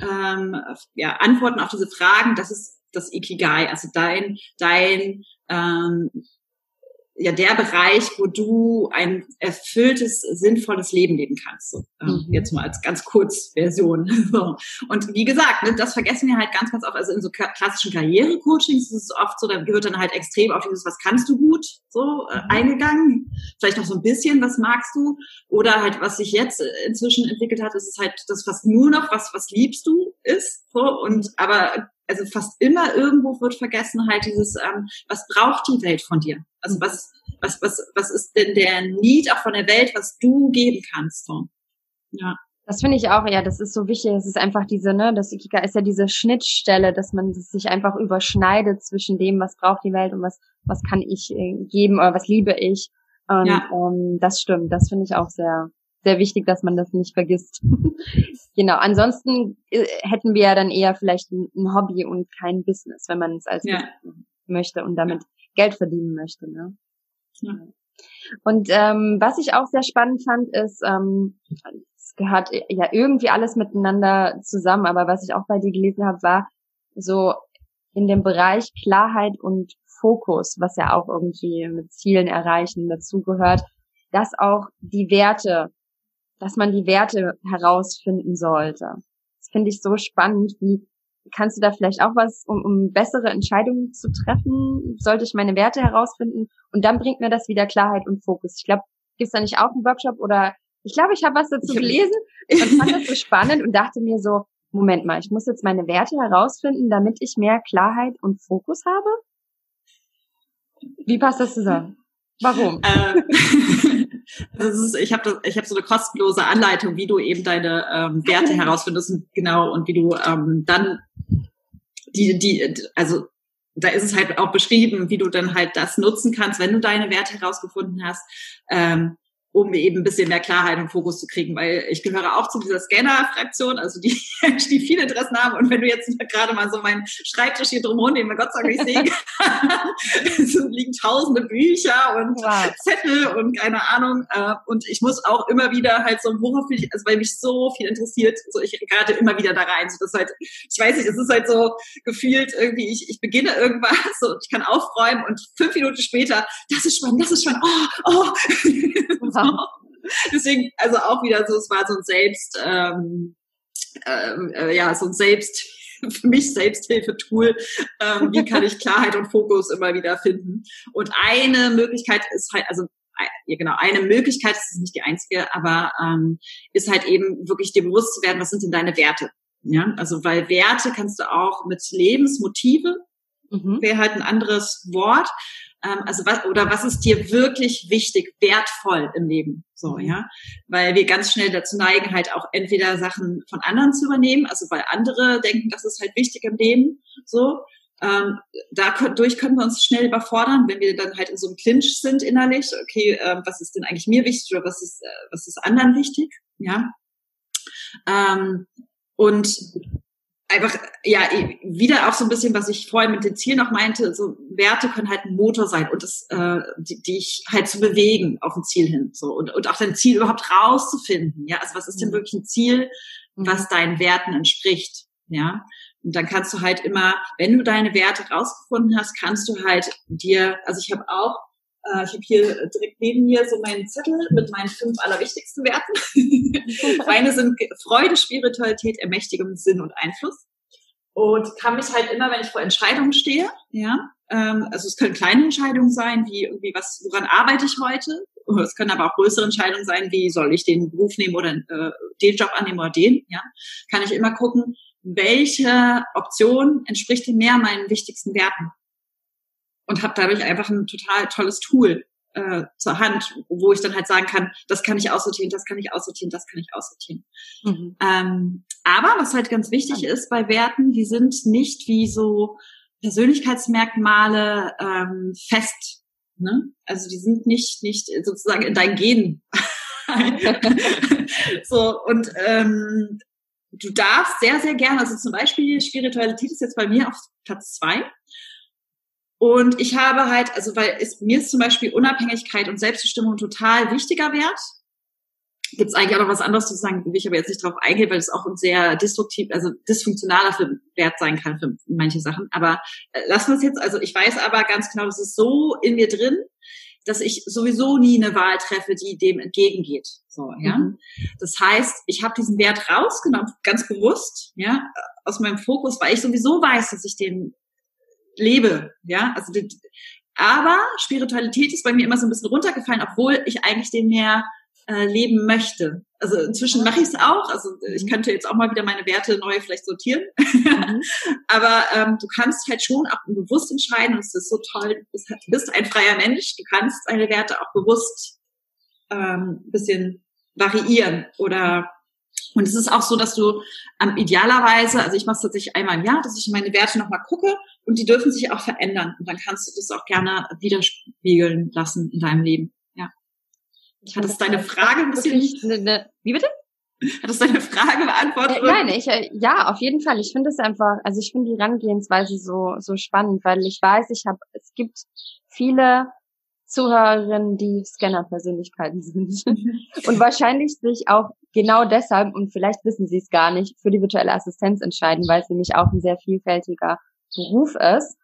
ähm, ja, Antworten auf diese Fragen, das ist das Ikigai, also dein, dein, ähm, ja der Bereich, wo du ein erfülltes, sinnvolles Leben leben kannst. So, ähm, mhm. Jetzt mal als ganz Kurzversion. so. Und wie gesagt, ne, das vergessen wir halt ganz, ganz oft. Also in so klassischen Karrierecoachings ist es oft so, da wird dann halt extrem auf dieses, was kannst du gut, so äh, mhm. eingegangen. Vielleicht noch so ein bisschen, was magst du? Oder halt, was sich jetzt inzwischen entwickelt hat, ist es halt das, was nur noch, was, was liebst du ist. So. Und aber also fast immer irgendwo wird vergessen halt dieses, ähm, was braucht die Welt von dir? Also was, was, was, was ist denn der Need auch von der Welt, was du geben kannst? So. Ja. Das finde ich auch, ja, das ist so wichtig. Es ist einfach diese, ne, das Ikika ist ja diese Schnittstelle, dass man sich einfach überschneidet zwischen dem, was braucht die Welt und was, was kann ich äh, geben oder was liebe ich. Und ja. ähm, das stimmt, das finde ich auch sehr, sehr wichtig, dass man das nicht vergisst. genau. Ansonsten äh, hätten wir ja dann eher vielleicht ein, Hobby und kein Business, wenn man es als ja. möchte und damit Geld verdienen möchte. Ne? Ja. Und ähm, was ich auch sehr spannend fand, ist, ähm, es gehört ja irgendwie alles miteinander zusammen, aber was ich auch bei dir gelesen habe, war so in dem Bereich Klarheit und Fokus, was ja auch irgendwie mit Zielen erreichen dazugehört, dass auch die Werte dass man die Werte herausfinden sollte. Das finde ich so spannend. Wie kannst du da vielleicht auch was, um, um bessere Entscheidungen zu treffen? Sollte ich meine Werte herausfinden? Und dann bringt mir das wieder Klarheit und Fokus. Ich glaube, gibt es da nicht auch einen Workshop oder ich glaube, ich habe was dazu gelesen und fand das so spannend und dachte mir so, Moment mal, ich muss jetzt meine Werte herausfinden, damit ich mehr Klarheit und Fokus habe? Wie passt das zusammen? Warum? Äh, ist, ich habe hab so eine kostenlose Anleitung, wie du eben deine ähm, Werte herausfindest und genau und wie du ähm, dann die die also da ist es halt auch beschrieben, wie du dann halt das nutzen kannst, wenn du deine Werte herausgefunden hast. Ähm, um eben ein bisschen mehr Klarheit und Fokus zu kriegen, weil ich gehöre auch zu dieser Scanner-Fraktion, also die, die viele Interessen haben. Und wenn du jetzt gerade mal so meinen Schreibtisch hier drumherum, den man Gott sei Dank nicht sehen es liegen tausende Bücher und wow. Zettel und keine Ahnung. Äh, und ich muss auch immer wieder halt so, worauf ich, also weil mich so viel interessiert, so ich gerade immer wieder da rein. So das halt, ich weiß nicht, es ist halt so gefühlt irgendwie, ich, ich beginne irgendwas und ich kann aufräumen und fünf Minuten später, das ist spannend, das ist spannend, oh, oh. Deswegen, also auch wieder so, es war so ein Selbst, ähm, äh, ja, so ein Selbst, für mich Selbsthilfetool, ähm, wie kann ich Klarheit und Fokus immer wieder finden. Und eine Möglichkeit ist halt, also ja genau, eine Möglichkeit, das ist nicht die einzige, aber ähm, ist halt eben wirklich dir bewusst zu werden, was sind denn deine Werte? Ja, also weil Werte kannst du auch mit Lebensmotive, mhm. wäre halt ein anderes Wort, ähm, also was oder was ist dir wirklich wichtig, wertvoll im Leben, so mhm. ja, weil wir ganz schnell dazu neigen, halt auch entweder Sachen von anderen zu übernehmen, also weil andere denken, das ist halt wichtig im Leben, so. Ähm, dadurch können wir uns schnell überfordern, wenn wir dann halt in so einem Clinch sind innerlich. Okay, ähm, was ist denn eigentlich mir wichtig oder was ist äh, was ist anderen wichtig? Ja. Ähm, und einfach, ja, wieder auch so ein bisschen, was ich vorhin mit dem Ziel noch meinte, so Werte können halt ein Motor sein und das, äh, die, die ich halt zu bewegen auf ein Ziel hin, so und, und auch dein Ziel überhaupt rauszufinden, ja, also was ist denn mhm. wirklich ein Ziel, mhm. was deinen Werten entspricht, ja, und dann kannst du halt immer, wenn du deine Werte rausgefunden hast, kannst du halt dir, also ich habe auch äh, ich habe hier direkt neben mir so meinen Zettel mit meinen fünf allerwichtigsten Werten. Meine sind Freude, Spiritualität, Ermächtigung, Sinn und Einfluss. Und kann mich halt immer, wenn ich vor Entscheidungen stehe, ja, ähm, also es können kleine Entscheidungen sein, wie irgendwie was, woran arbeite ich heute? Es können aber auch größere Entscheidungen sein, wie soll ich den Beruf nehmen oder äh, den Job annehmen oder den, ja. Kann ich immer gucken, welche Option entspricht mehr meinen wichtigsten Werten und habe dadurch einfach ein total tolles Tool äh, zur Hand, wo ich dann halt sagen kann, das kann ich aussortieren, das kann ich aussortieren, das kann ich aussortieren. Mhm. Ähm, aber was halt ganz wichtig ist bei Werten, die sind nicht wie so Persönlichkeitsmerkmale ähm, fest. Ne? Also die sind nicht nicht sozusagen in deinen Genen. so und ähm, du darfst sehr sehr gerne, also zum Beispiel Spiritualität ist jetzt bei mir auf Platz zwei und ich habe halt, also weil es, mir ist zum Beispiel Unabhängigkeit und Selbstbestimmung total wichtiger Wert. Gibt es eigentlich auch noch was anderes zu sagen, will ich aber jetzt nicht drauf eingehen, weil es auch ein sehr destruktiv, also dysfunktionaler Wert sein kann für manche Sachen. Aber äh, lassen wir es jetzt, also ich weiß aber ganz genau, das ist so in mir drin, dass ich sowieso nie eine Wahl treffe, die dem entgegengeht. So, ja. Mhm. Das heißt, ich habe diesen Wert rausgenommen, ganz bewusst, ja, aus meinem Fokus, weil ich sowieso weiß, dass ich den lebe, ja. Also, aber Spiritualität ist bei mir immer so ein bisschen runtergefallen, obwohl ich eigentlich den mehr äh, leben möchte. Also inzwischen mache ich es auch. Also ich mhm. könnte jetzt auch mal wieder meine Werte neu vielleicht sortieren. Mhm. Aber ähm, du kannst halt schon auch bewusst entscheiden. Und es ist so toll. Du bist, du bist ein freier Mensch. Du kannst deine Werte auch bewusst ähm, bisschen variieren oder und es ist auch so, dass du ähm, idealerweise, also ich mache es tatsächlich einmal im Jahr, dass ich meine Werte nochmal gucke und die dürfen sich auch verändern. Und dann kannst du das auch gerne widerspiegeln lassen in deinem Leben. Hat es deine Frage ein bisschen? Ne, ne, wie bitte? Hat es deine Frage beantwortet? Äh, nein, ich, äh, ja, auf jeden Fall. Ich finde es einfach, also ich finde die Herangehensweise so, so spannend, weil ich weiß, ich habe, es gibt viele Zuhörerinnen, die Scanner-Persönlichkeiten sind. und wahrscheinlich sich auch genau deshalb, und vielleicht wissen sie es gar nicht, für die virtuelle Assistenz entscheiden, weil es nämlich auch ein sehr vielfältiger Beruf ist.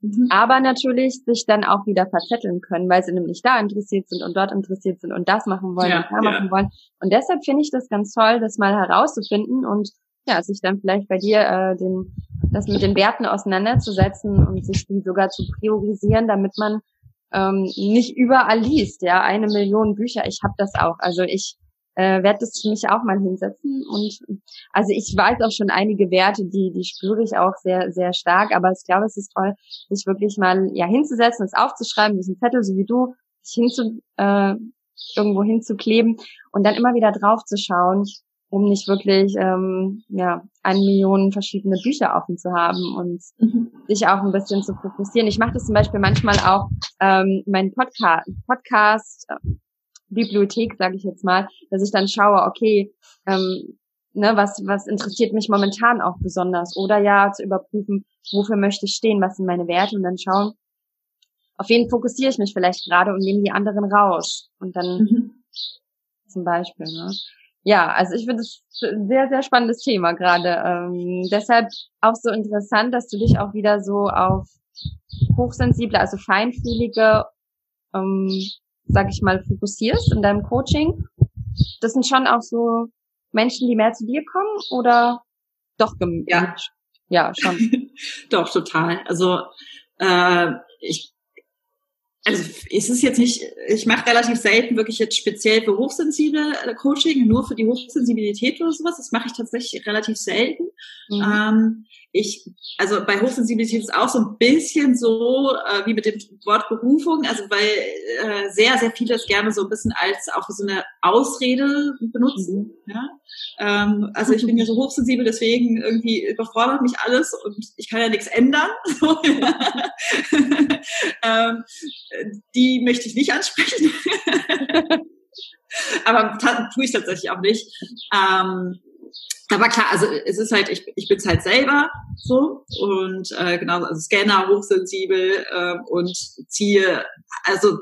Mhm. Aber natürlich sich dann auch wieder verzetteln können, weil sie nämlich da interessiert sind und dort interessiert sind und das machen wollen ja, und da ja. machen wollen. Und deshalb finde ich das ganz toll, das mal herauszufinden und ja, sich dann vielleicht bei dir äh, den, das mit den Werten auseinanderzusetzen und sich die sogar zu priorisieren, damit man ähm, nicht überall liest. Ja, eine Million Bücher, ich habe das auch. Also ich äh, werde das für mich auch mal hinsetzen. Und also ich weiß auch schon einige Werte, die, die spüre ich auch sehr, sehr stark. Aber ich glaube, es ist toll, sich wirklich mal ja hinzusetzen, es aufzuschreiben, diesen Zettel, so wie du, sich hinzu, äh, irgendwo hinzukleben und dann immer wieder drauf zu schauen, um nicht wirklich ähm, ja eine Million verschiedene Bücher offen zu haben und mhm. sich auch ein bisschen zu fokussieren. Ich mache das zum Beispiel manchmal auch ähm, meinen Podcast, Podcast Bibliothek, sage ich jetzt mal, dass ich dann schaue, okay, ähm, ne, was, was interessiert mich momentan auch besonders? Oder ja, zu überprüfen, wofür möchte ich stehen, was sind meine Werte und dann schauen, auf wen fokussiere ich mich vielleicht gerade und nehme die anderen raus. Und dann mhm. zum Beispiel, ne? Ja, also ich finde es ein sehr, sehr spannendes Thema gerade. Ähm, deshalb auch so interessant, dass du dich auch wieder so auf hochsensible, also feinfühlige ähm, sag ich mal, fokussierst in deinem Coaching, das sind schon auch so Menschen, die mehr zu dir kommen oder doch ja. ja schon. Doch total. Also äh, ich also es ist jetzt nicht, ich mache relativ selten wirklich jetzt speziell für hochsensible äh, Coaching, nur für die Hochsensibilität oder sowas. Das mache ich tatsächlich relativ selten. Mhm. Ähm, ich, also bei Hochsensibilität ist auch so ein bisschen so äh, wie mit dem Wort Berufung, also weil äh, sehr, sehr viele es gerne so ein bisschen als auch so eine Ausrede benutzen. Mhm. Ja? Ähm, also ich bin ja so hochsensibel, deswegen irgendwie überfordert mich alles und ich kann ja nichts ändern. ähm, die möchte ich nicht ansprechen. Aber tue ich tatsächlich auch nicht. Ähm, aber klar, also es ist halt, ich, ich bin es halt selber so und äh, genau, also Scanner, hochsensibel äh, und ziehe, also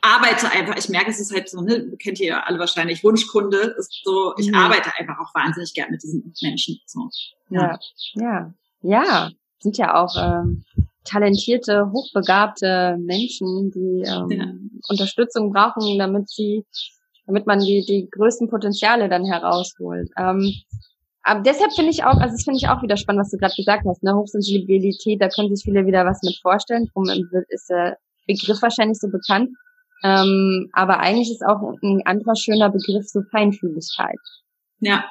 arbeite einfach, ich merke, es ist halt so, ne, kennt ihr ja alle wahrscheinlich, Wunschkunde ist so, ich mhm. arbeite einfach auch wahnsinnig gern mit diesen Menschen. So. Ja, ja, ja, sind ja auch ähm, talentierte, hochbegabte Menschen, die ähm, ja. Unterstützung brauchen, damit sie damit man die, die größten Potenziale dann herausholt. Ähm, aber deshalb finde ich auch, also das finde ich auch wieder spannend, was du gerade gesagt hast, ne? Hochsensibilität, da können sich viele wieder was mit vorstellen. Darum ist der Begriff wahrscheinlich so bekannt. Ähm, aber eigentlich ist auch ein anderer schöner Begriff so Feinfühligkeit. Ja.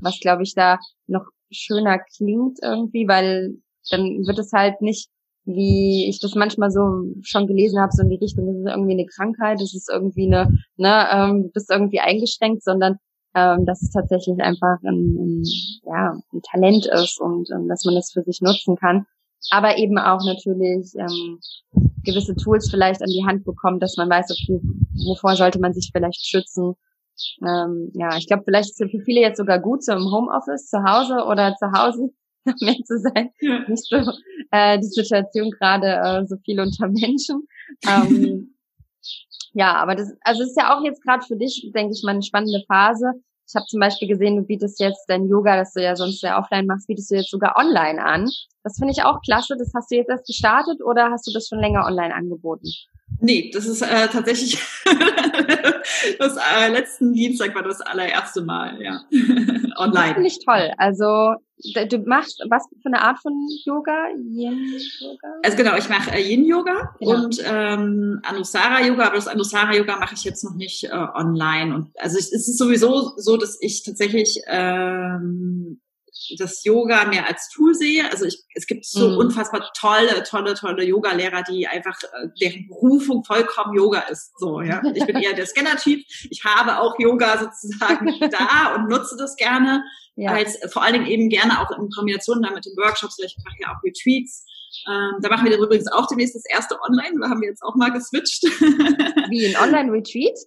Was glaube ich da noch schöner klingt irgendwie, weil dann wird es halt nicht wie ich das manchmal so schon gelesen habe, so in die Richtung, das ist irgendwie eine Krankheit, das ist irgendwie eine, ne, ähm, du bist irgendwie eingeschränkt, sondern ähm, dass es tatsächlich einfach ein, ein, ja, ein Talent ist und ähm, dass man das für sich nutzen kann. Aber eben auch natürlich ähm, gewisse Tools vielleicht an die Hand bekommt, dass man weiß, okay, wovor sollte man sich vielleicht schützen. Ähm, ja, ich glaube, vielleicht ist es für viele jetzt sogar gut, so im Homeoffice, zu Hause oder zu Hause mehr zu sein. Ja. Nicht so äh, die Situation gerade äh, so viel unter Menschen. Ähm, ja, aber das, also ist ja auch jetzt gerade für dich, denke ich mal, eine spannende Phase. Ich habe zum Beispiel gesehen, du bietest jetzt dein Yoga, das du ja sonst ja offline machst, bietest du jetzt sogar online an. Das finde ich auch klasse. Das hast du jetzt erst gestartet oder hast du das schon länger online angeboten? Nee, das ist äh, tatsächlich das äh, letzten Dienstag war das allererste Mal, ja. Online. Finde ich toll. Also du machst was für eine Art von Yoga? Yin-Yoga? Also genau, ich mache äh, Yin-Yoga genau. und ähm, Anusara-Yoga, aber das Anusara-Yoga mache ich jetzt noch nicht äh, online. Und also es ist sowieso so, dass ich tatsächlich ähm, das Yoga mehr als Tool sehe. Also ich, es gibt so mhm. unfassbar tolle, tolle, tolle Yoga-Lehrer, die einfach äh, deren Berufung vollkommen Yoga ist. So, ja. Ich bin eher der Scanner-Typ. Ich habe auch Yoga sozusagen da und nutze das gerne. Ja. Als vor allen Dingen eben gerne auch in Kombination damit in Workshops. Ich mache ja auch Retreats. Ähm, da machen wir übrigens auch demnächst das erste Online. Da haben wir jetzt auch mal geswitcht. Wie ein Online-Retreat?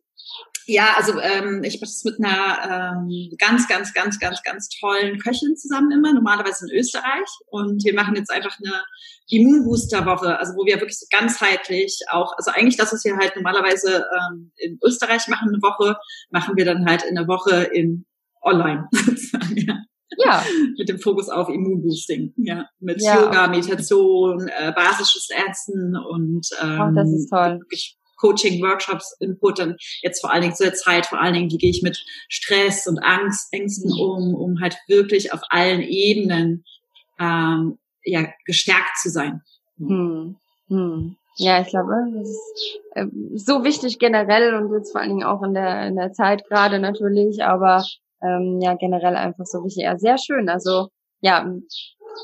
Ja, also ähm, ich mache das mit einer ähm, ganz, ganz, ganz, ganz, ganz tollen Köchin zusammen immer, normalerweise in Österreich. Und wir machen jetzt einfach eine Immunbooster-Woche, also wo wir wirklich so ganzheitlich auch, also eigentlich das, was wir halt normalerweise ähm, in Österreich machen, eine Woche, machen wir dann halt in der Woche in online sozusagen, ja. Ja. mit dem Fokus auf Immunboosting, ja. Mit ja, Yoga, Meditation, äh, basisches Ärzten und ähm, oh, das ist toll. Coaching, Workshops, Input, dann jetzt vor allen Dingen zu der Zeit, vor allen Dingen, wie gehe ich mit Stress und Angst, Ängsten um, um halt wirklich auf allen Ebenen ähm, ja gestärkt zu sein. Hm. Hm. Ja, ich glaube, das ist äh, so wichtig generell und jetzt vor allen Dingen auch in der in der Zeit gerade natürlich, aber ähm, ja generell einfach so wichtig. Ja, sehr schön. Also ja,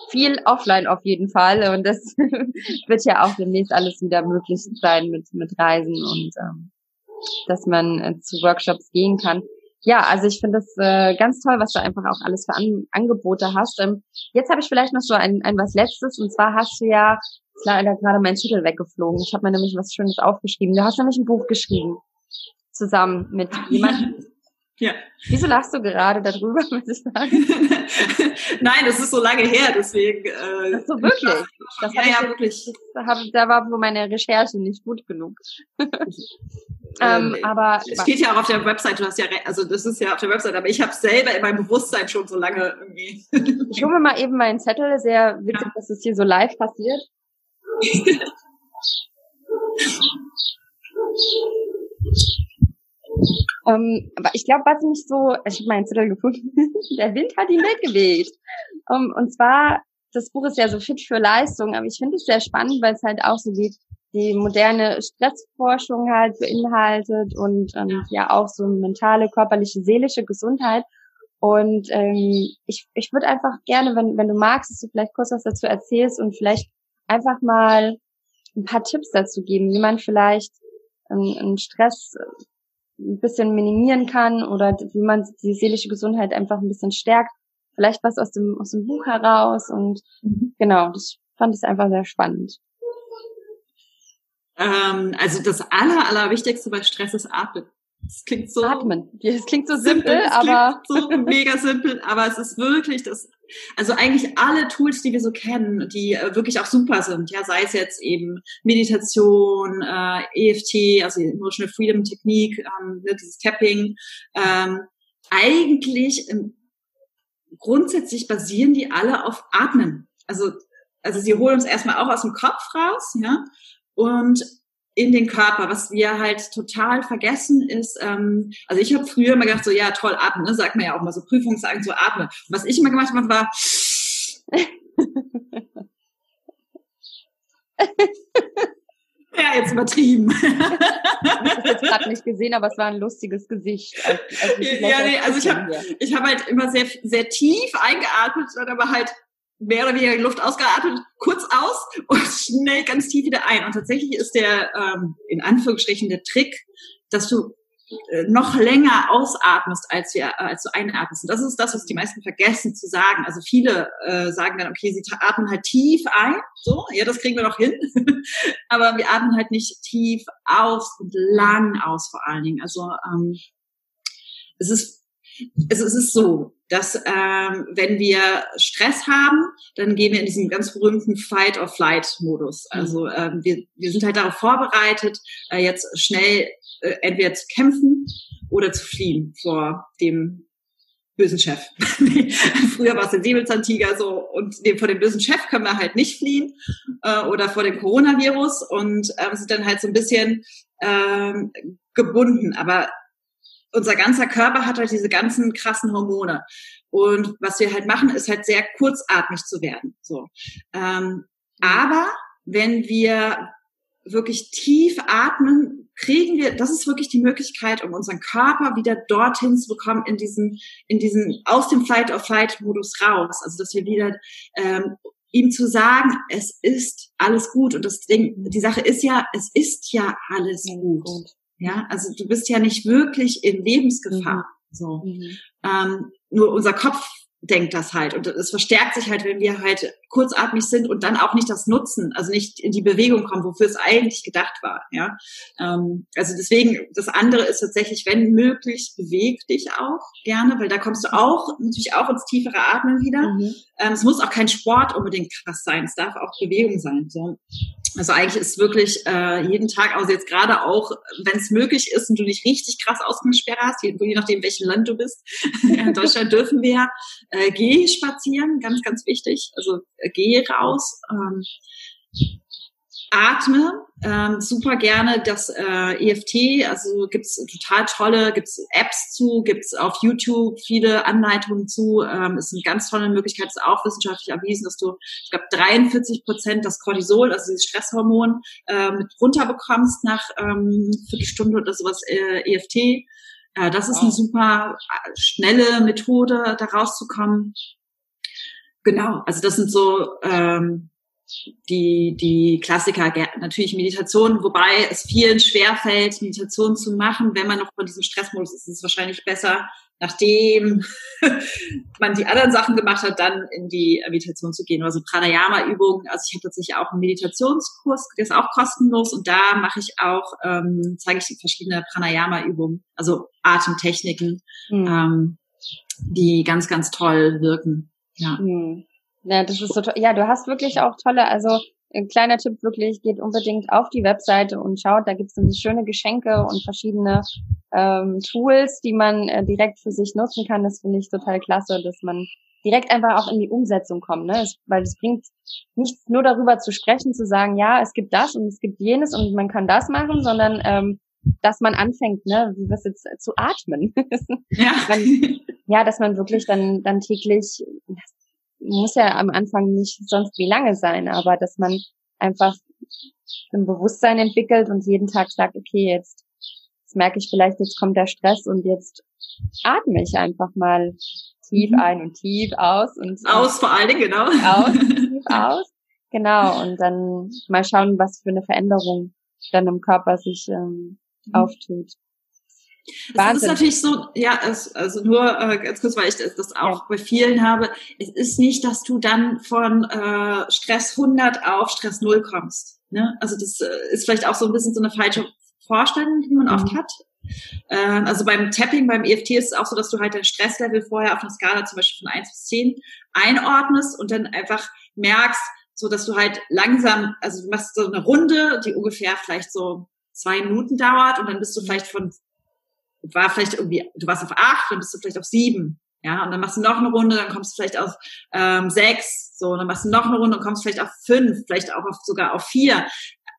viel offline auf jeden Fall und das wird ja auch demnächst alles wieder möglich sein mit, mit Reisen und ähm, dass man äh, zu Workshops gehen kann. Ja, also ich finde das äh, ganz toll, was du einfach auch alles für An Angebote hast. Ähm, jetzt habe ich vielleicht noch so ein, ein was Letztes und zwar hast du ja, leider gerade mein Titel weggeflogen. Ich habe mir nämlich was Schönes aufgeschrieben. Du hast nämlich ein Buch geschrieben zusammen mit jemandem. Ja. Wieso lachst du gerade darüber, muss ich sagen? Nein, das ist so lange her, deswegen. Äh, Ach so, wirklich? Das ja, ja, wirklich. Das hab, da war wohl meine Recherche nicht gut genug. ähm, ähm, aber es steht ja auch auf der Website, du hast ja, also das ist ja auf der Website, aber ich habe selber in meinem Bewusstsein schon so lange irgendwie. ich hole mir mal eben meinen Zettel, sehr witzig, ja. dass es hier so live passiert. Ähm, aber ich glaube, was mich so, ich habe meinen Zettel gefunden, der Wind hat ihn weggeweht. Um, und zwar, das Buch ist ja so fit für Leistung, aber ich finde es sehr spannend, weil es halt auch so die, die moderne Stressforschung halt beinhaltet und ähm, ja auch so mentale, körperliche, seelische Gesundheit. Und ähm, ich, ich würde einfach gerne, wenn, wenn du magst, dass du vielleicht kurz was dazu erzählst und vielleicht einfach mal ein paar Tipps dazu geben, wie man vielleicht einen Stress ein bisschen minimieren kann oder wie man die seelische Gesundheit einfach ein bisschen stärkt. Vielleicht was aus dem, aus dem Buch heraus und mhm. genau, das fand ich einfach sehr spannend. Ähm, also das aller, allerwichtigste bei Stress ist Atmen. Das klingt so. Atmen. Das klingt so simpel, simpel aber. so mega simpel, aber es ist wirklich das, also eigentlich alle Tools, die wir so kennen, die äh, wirklich auch super sind, ja, sei es jetzt eben Meditation, äh, EFT, also Emotional Freedom Technik, ähm, ne, dieses Tapping, ähm, eigentlich ähm, grundsätzlich basieren die alle auf Atmen. Also, also sie holen uns erstmal auch aus dem Kopf raus, ja, und in den Körper. Was wir halt total vergessen ist, ähm, also ich habe früher immer gedacht, so ja, toll, atmen, ne? sagt man ja auch mal so Prüfungsangst, so atmen. Und was ich immer gemacht habe, war Ja, jetzt übertrieben. ich habe jetzt gerade nicht gesehen, aber es war ein lustiges Gesicht. Als, als ja, nee, also ich habe ich hab halt immer sehr, sehr tief eingeatmet, dann aber halt mehr oder weniger die Luft ausgeatmet, kurz aus und schnell ganz tief wieder ein. Und tatsächlich ist der, ähm, in Anführungsstrichen, der Trick, dass du äh, noch länger ausatmest, als, wir, äh, als du einatmest. Und das ist das, was die meisten vergessen zu sagen. Also viele äh, sagen dann, okay, sie atmen halt tief ein, so, ja, das kriegen wir noch hin. Aber wir atmen halt nicht tief aus und lang aus vor allen Dingen. Also ähm, es ist also es ist so, dass ähm, wenn wir Stress haben, dann gehen wir in diesen ganz berühmten Fight-or-Flight-Modus. Mhm. Also ähm, wir, wir sind halt darauf vorbereitet, äh, jetzt schnell äh, entweder zu kämpfen oder zu fliehen vor dem bösen Chef. Früher war es der Säbelzahntiger so und vor dem bösen Chef können wir halt nicht fliehen äh, oder vor dem Coronavirus und äh, sind dann halt so ein bisschen ähm, gebunden. Aber unser ganzer Körper hat halt diese ganzen krassen Hormone. Und was wir halt machen, ist halt sehr kurzatmig zu werden. So. Ähm, aber wenn wir wirklich tief atmen, kriegen wir, das ist wirklich die Möglichkeit, um unseren Körper wieder dorthin zu bekommen, in diesen, in diesen, aus dem Fight-or-Flight-Modus raus. Also, dass wir wieder, ähm, ihm zu sagen, es ist alles gut. Und das Ding, die Sache ist ja, es ist ja alles gut. Ja, also du bist ja nicht wirklich in Lebensgefahr. Mhm. So. Mhm. Ähm, nur unser Kopf denkt das halt. Und es verstärkt sich halt, wenn wir halt kurzatmig sind und dann auch nicht das nutzen, also nicht in die Bewegung kommen, wofür es eigentlich gedacht war. Ja, ähm, also deswegen das andere ist tatsächlich, wenn möglich, beweg dich auch gerne, weil da kommst du auch natürlich auch ins tiefere Atmen wieder. Mhm. Ähm, es muss auch kein Sport unbedingt krass sein, es darf auch Bewegung sein. So. Also eigentlich ist wirklich äh, jeden Tag, also jetzt gerade auch, wenn es möglich ist und du nicht richtig krass Ausgangssperre hast, je, je nachdem, welchem Land du bist. In Deutschland dürfen wir äh, geh spazieren, ganz, ganz wichtig. Also äh, geh raus. Ähm, atme ähm, super gerne das äh, EFT, also gibt's total tolle, gibt's Apps zu, gibt's auf YouTube viele Anleitungen zu, ähm, ist eine ganz tolle Möglichkeit, ist auch wissenschaftlich erwiesen, dass du, ich glaube, 43 Prozent das Cortisol, also dieses Stresshormon, äh, mit runterbekommst nach ähm, Viertelstunde oder sowas äh, EFT. Äh, das ist eine super äh, schnelle Methode, da rauszukommen. Genau, also das sind so ähm, die, die Klassiker, natürlich Meditation, wobei es vielen schwerfällt, Meditation zu machen. Wenn man noch von diesem Stressmodus ist, ist es wahrscheinlich besser, nachdem man die anderen Sachen gemacht hat, dann in die Meditation zu gehen. Also Pranayama-Übungen. Also ich habe tatsächlich auch einen Meditationskurs, der ist auch kostenlos und da mache ich auch, ähm, zeige ich verschiedene Pranayama-Übungen, also Atemtechniken, mhm. ähm, die ganz, ganz toll wirken. Ja. Mhm. Ja, das ist so toll. Ja, du hast wirklich auch tolle, also ein kleiner Tipp wirklich, geht unbedingt auf die Webseite und schaut, da gibt's es schöne Geschenke und verschiedene ähm, Tools, die man äh, direkt für sich nutzen kann. Das finde ich total klasse, dass man direkt einfach auch in die Umsetzung kommt, ne? Es, weil es bringt nichts nur darüber zu sprechen, zu sagen, ja, es gibt das und es gibt jenes und man kann das machen, sondern ähm, dass man anfängt, ne, wie was jetzt zu atmen. ja. man, ja, dass man wirklich dann dann täglich, muss ja am Anfang nicht sonst wie lange sein, aber dass man einfach ein Bewusstsein entwickelt und jeden Tag sagt, okay, jetzt, jetzt merke ich vielleicht, jetzt kommt der Stress und jetzt atme ich einfach mal tief mhm. ein und tief aus und aus vor allen Dingen genau aus tief aus genau und dann mal schauen, was für eine Veränderung dann im Körper sich ähm, mhm. Auftut. Es ist natürlich so, ja, es, also nur äh, ganz kurz, weil ich das auch ja. bei vielen habe. Es ist nicht, dass du dann von äh, Stress 100 auf Stress 0 kommst. Ne? Also das äh, ist vielleicht auch so ein bisschen so eine falsche Vorstellung, die man mhm. oft hat. Äh, also beim Tapping, beim EFT ist es auch so, dass du halt dein Stresslevel vorher auf einer Skala zum Beispiel von 1 bis 10 einordnest und dann einfach merkst, so dass du halt langsam, also du machst so eine Runde, die ungefähr vielleicht so zwei Minuten dauert und dann bist du mhm. vielleicht von war vielleicht irgendwie, du warst auf acht, dann bist du vielleicht auf sieben. Ja, und dann machst du noch eine Runde, dann kommst du vielleicht auf ähm, sechs, so, und dann machst du noch eine Runde und kommst vielleicht auf fünf, vielleicht auch auf, sogar auf vier.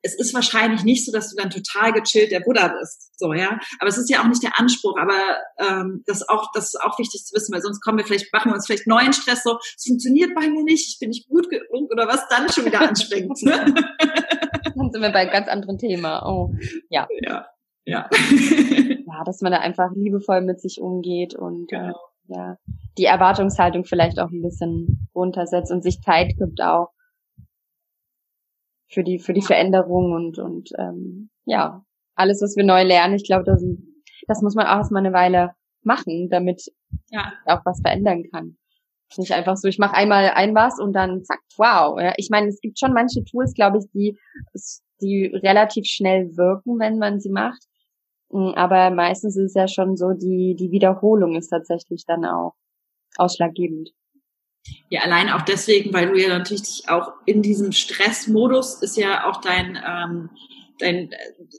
Es ist wahrscheinlich nicht so, dass du dann total gechillt der Buddha bist, so ja. Aber es ist ja auch nicht der Anspruch. Aber ähm, das ist auch, das ist auch wichtig zu wissen, weil sonst kommen wir vielleicht, machen wir uns vielleicht neuen Stress so. Es funktioniert bei mir nicht, ich bin nicht gut genug oder was dann schon wieder anstrengend. Ne? dann sind wir bei einem ganz anderen Thema. Oh, ja. Ja, ja. ja, dass man da einfach liebevoll mit sich umgeht und äh, genau. äh, ja, die Erwartungshaltung vielleicht auch ein bisschen runtersetzt und sich Zeit gibt auch für die für die Veränderung und und ähm, ja alles was wir neu lernen ich glaube das, das muss man auch erstmal eine Weile machen damit ja. auch was verändern kann nicht einfach so ich mache einmal ein was und dann zack wow ja ich meine es gibt schon manche Tools glaube ich die die relativ schnell wirken wenn man sie macht aber meistens ist es ja schon so, die, die Wiederholung ist tatsächlich dann auch ausschlaggebend. Ja, allein auch deswegen, weil du ja natürlich auch in diesem Stressmodus ist ja auch dein, ähm, dein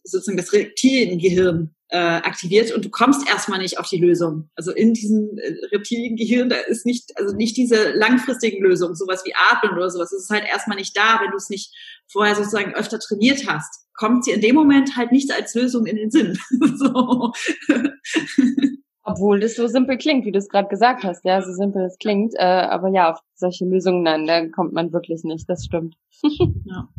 sozusagen das Reptiliengehirn äh, aktiviert und du kommst erstmal nicht auf die Lösung. Also in diesem äh, reptilien Gehirn, da ist nicht, also nicht diese langfristigen Lösungen, sowas wie Atmen oder sowas, das ist halt erstmal nicht da, wenn du es nicht vorher sozusagen öfter trainiert hast. Kommt sie in dem Moment halt nicht als Lösung in den Sinn. so. Obwohl das so simpel klingt, wie du es gerade gesagt hast, ja, so simpel es klingt, äh, aber ja, auf solche Lösungen, nein, da kommt man wirklich nicht, das stimmt. ja.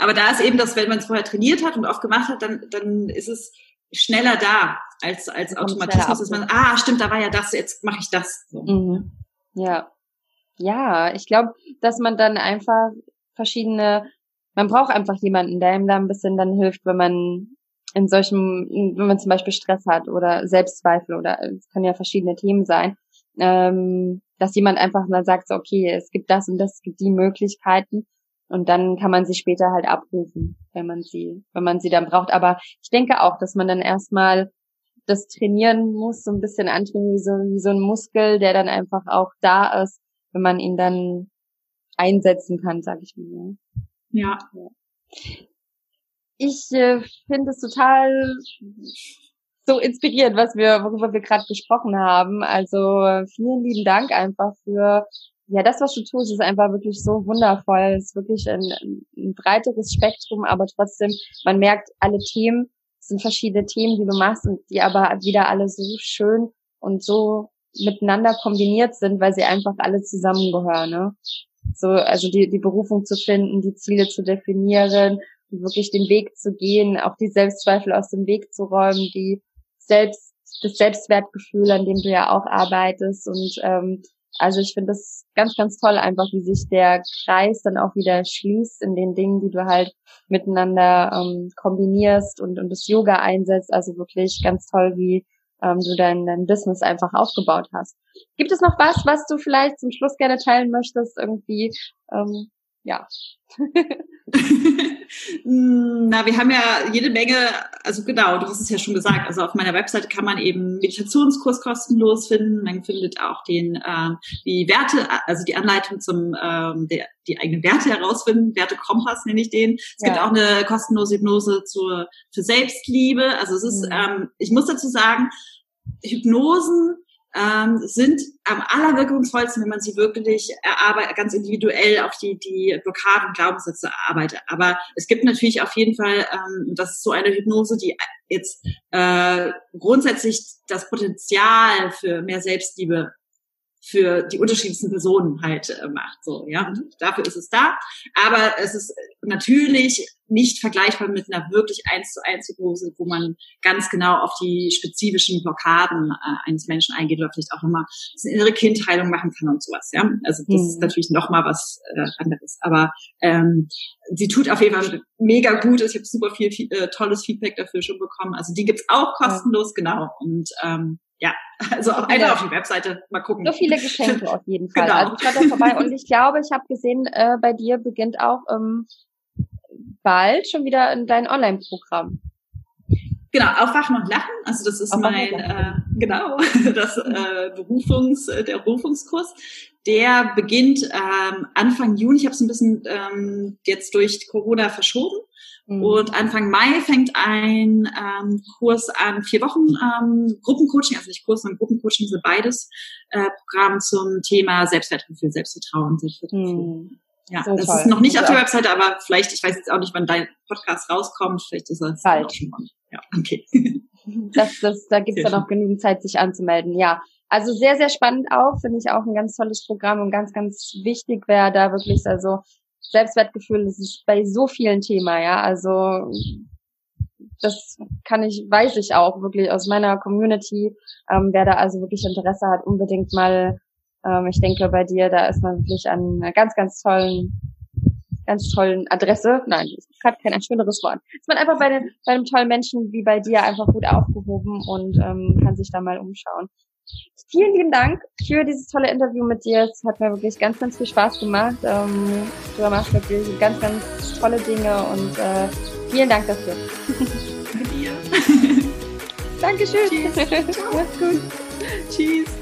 Aber da ist eben das, wenn man es vorher trainiert hat und oft gemacht hat, dann, dann ist es schneller da als, als Automatismus, dass man, ah, stimmt, da war ja das, jetzt mache ich das. So. Mhm. Ja. Ja, ich glaube, dass man dann einfach verschiedene, man braucht einfach jemanden, der ihm da ein bisschen dann hilft, wenn man in solchen, wenn man zum Beispiel Stress hat oder Selbstzweifel oder es können ja verschiedene Themen sein, ähm, dass jemand einfach mal sagt, so, okay, es gibt das und das, es gibt die Möglichkeiten und dann kann man sie später halt abrufen, wenn man sie, wenn man sie dann braucht. Aber ich denke auch, dass man dann erstmal das trainieren muss, so ein bisschen antrainieren wie so, wie so ein Muskel, der dann einfach auch da ist, wenn man ihn dann einsetzen kann, sag ich mal. Ja. ja ich äh, finde es total so inspirierend, was wir, worüber wir gerade gesprochen haben. Also vielen lieben Dank einfach für ja, das, was du tust, ist einfach wirklich so wundervoll. Es ist wirklich ein, ein breiteres Spektrum, aber trotzdem, man merkt, alle Themen sind verschiedene Themen, die du machst und die aber wieder alle so schön und so miteinander kombiniert sind, weil sie einfach alle zusammengehören. Ne? So, also die, die Berufung zu finden, die Ziele zu definieren wirklich den Weg zu gehen, auch die Selbstzweifel aus dem Weg zu räumen, die Selbst, das Selbstwertgefühl, an dem du ja auch arbeitest. Und ähm, also ich finde das ganz, ganz toll, einfach wie sich der Kreis dann auch wieder schließt in den Dingen, die du halt miteinander ähm, kombinierst und, und das Yoga einsetzt. Also wirklich ganz toll, wie ähm, du dein, dein Business einfach aufgebaut hast. Gibt es noch was, was du vielleicht zum Schluss gerne teilen möchtest? Irgendwie, ähm, ja. Na, wir haben ja jede Menge, also genau, du hast es ja schon gesagt, also auf meiner Webseite kann man eben Meditationskurs kostenlos finden. Man findet auch den, äh, die Werte, also die Anleitung zum, ähm, der, die eigenen Werte herausfinden, Wertekompass nenne ich den. Es ja. gibt auch eine kostenlose Hypnose zur, für Selbstliebe. Also es ist, mhm. ähm, ich muss dazu sagen, Hypnosen ähm, sind am allerwirkungsvollsten, wenn man sie wirklich erarbeitet, ganz individuell auf die, die Blockaden und Glaubenssätze erarbeitet. Aber es gibt natürlich auf jeden Fall, ähm, das ist so eine Hypnose, die jetzt äh, grundsätzlich das Potenzial für mehr Selbstliebe für die unterschiedlichsten Personen halt äh, macht. So, ja, und dafür ist es da. Aber es ist natürlich nicht vergleichbar mit einer wirklich eins zu eins Hypnose, wo man ganz genau auf die spezifischen Blockaden äh, eines Menschen eingeht oder vielleicht auch nochmal eine innere Kindheilung machen kann und sowas. Ja, also das mhm. ist natürlich nochmal was äh, anderes. Aber ähm, sie tut auf jeden Fall mega gut. Ich habe super viel, viel äh, tolles Feedback dafür schon bekommen. Also die gibt's auch kostenlos, ja. genau. Und ähm, ja, also auch einfach auf die Webseite mal gucken. So viele Geschenke auf jeden Fall. Genau. Also ich war da vorbei und ich glaube, ich habe gesehen, äh, bei dir beginnt auch ähm, bald schon wieder in dein Online-Programm. Genau, Aufwachen und Lachen. Also das ist Aufwachen mein äh, genau das äh, Berufungs äh, der Berufungskurs. Der beginnt ähm, Anfang Juni. Ich habe es ein bisschen ähm, jetzt durch Corona verschoben. Mhm. Und Anfang Mai fängt ein ähm, Kurs an, vier Wochen ähm, Gruppencoaching, also nicht Kurs, sondern Gruppencoaching sind beides äh, Programm zum Thema Selbstwertgefühl, Selbstvertrauen, Selbstwertgefühl. Mhm. Ja, so das toll. ist noch nicht auf der Webseite, aber vielleicht, ich weiß jetzt auch nicht, wann dein Podcast rauskommt, vielleicht ist es bald. schon mal. Ja, okay. Das, das, da gibt es dann noch genügend Zeit, sich anzumelden. Ja, also sehr, sehr spannend auch, finde ich auch ein ganz tolles Programm und ganz, ganz wichtig wäre da wirklich, also Selbstwertgefühl, das ist bei so vielen Thema, ja. Also das kann ich, weiß ich auch wirklich aus meiner Community, ähm, wer da also wirklich Interesse hat, unbedingt mal, ähm, ich denke bei dir, da ist man wirklich an einer ganz, ganz tollen, ganz tollen Adresse. Nein, ist gerade kein schöneres Wort. Ist man einfach bei, den, bei einem tollen Menschen wie bei dir einfach gut aufgehoben und ähm, kann sich da mal umschauen. Vielen lieben Dank für dieses tolle Interview mit dir. Es hat mir wirklich ganz, ganz viel Spaß gemacht. Ähm, du machst wirklich ganz, ganz tolle Dinge und äh, vielen Dank dafür. Danke dir. Dankeschön. Tschüss. Mach's gut. Tschüss.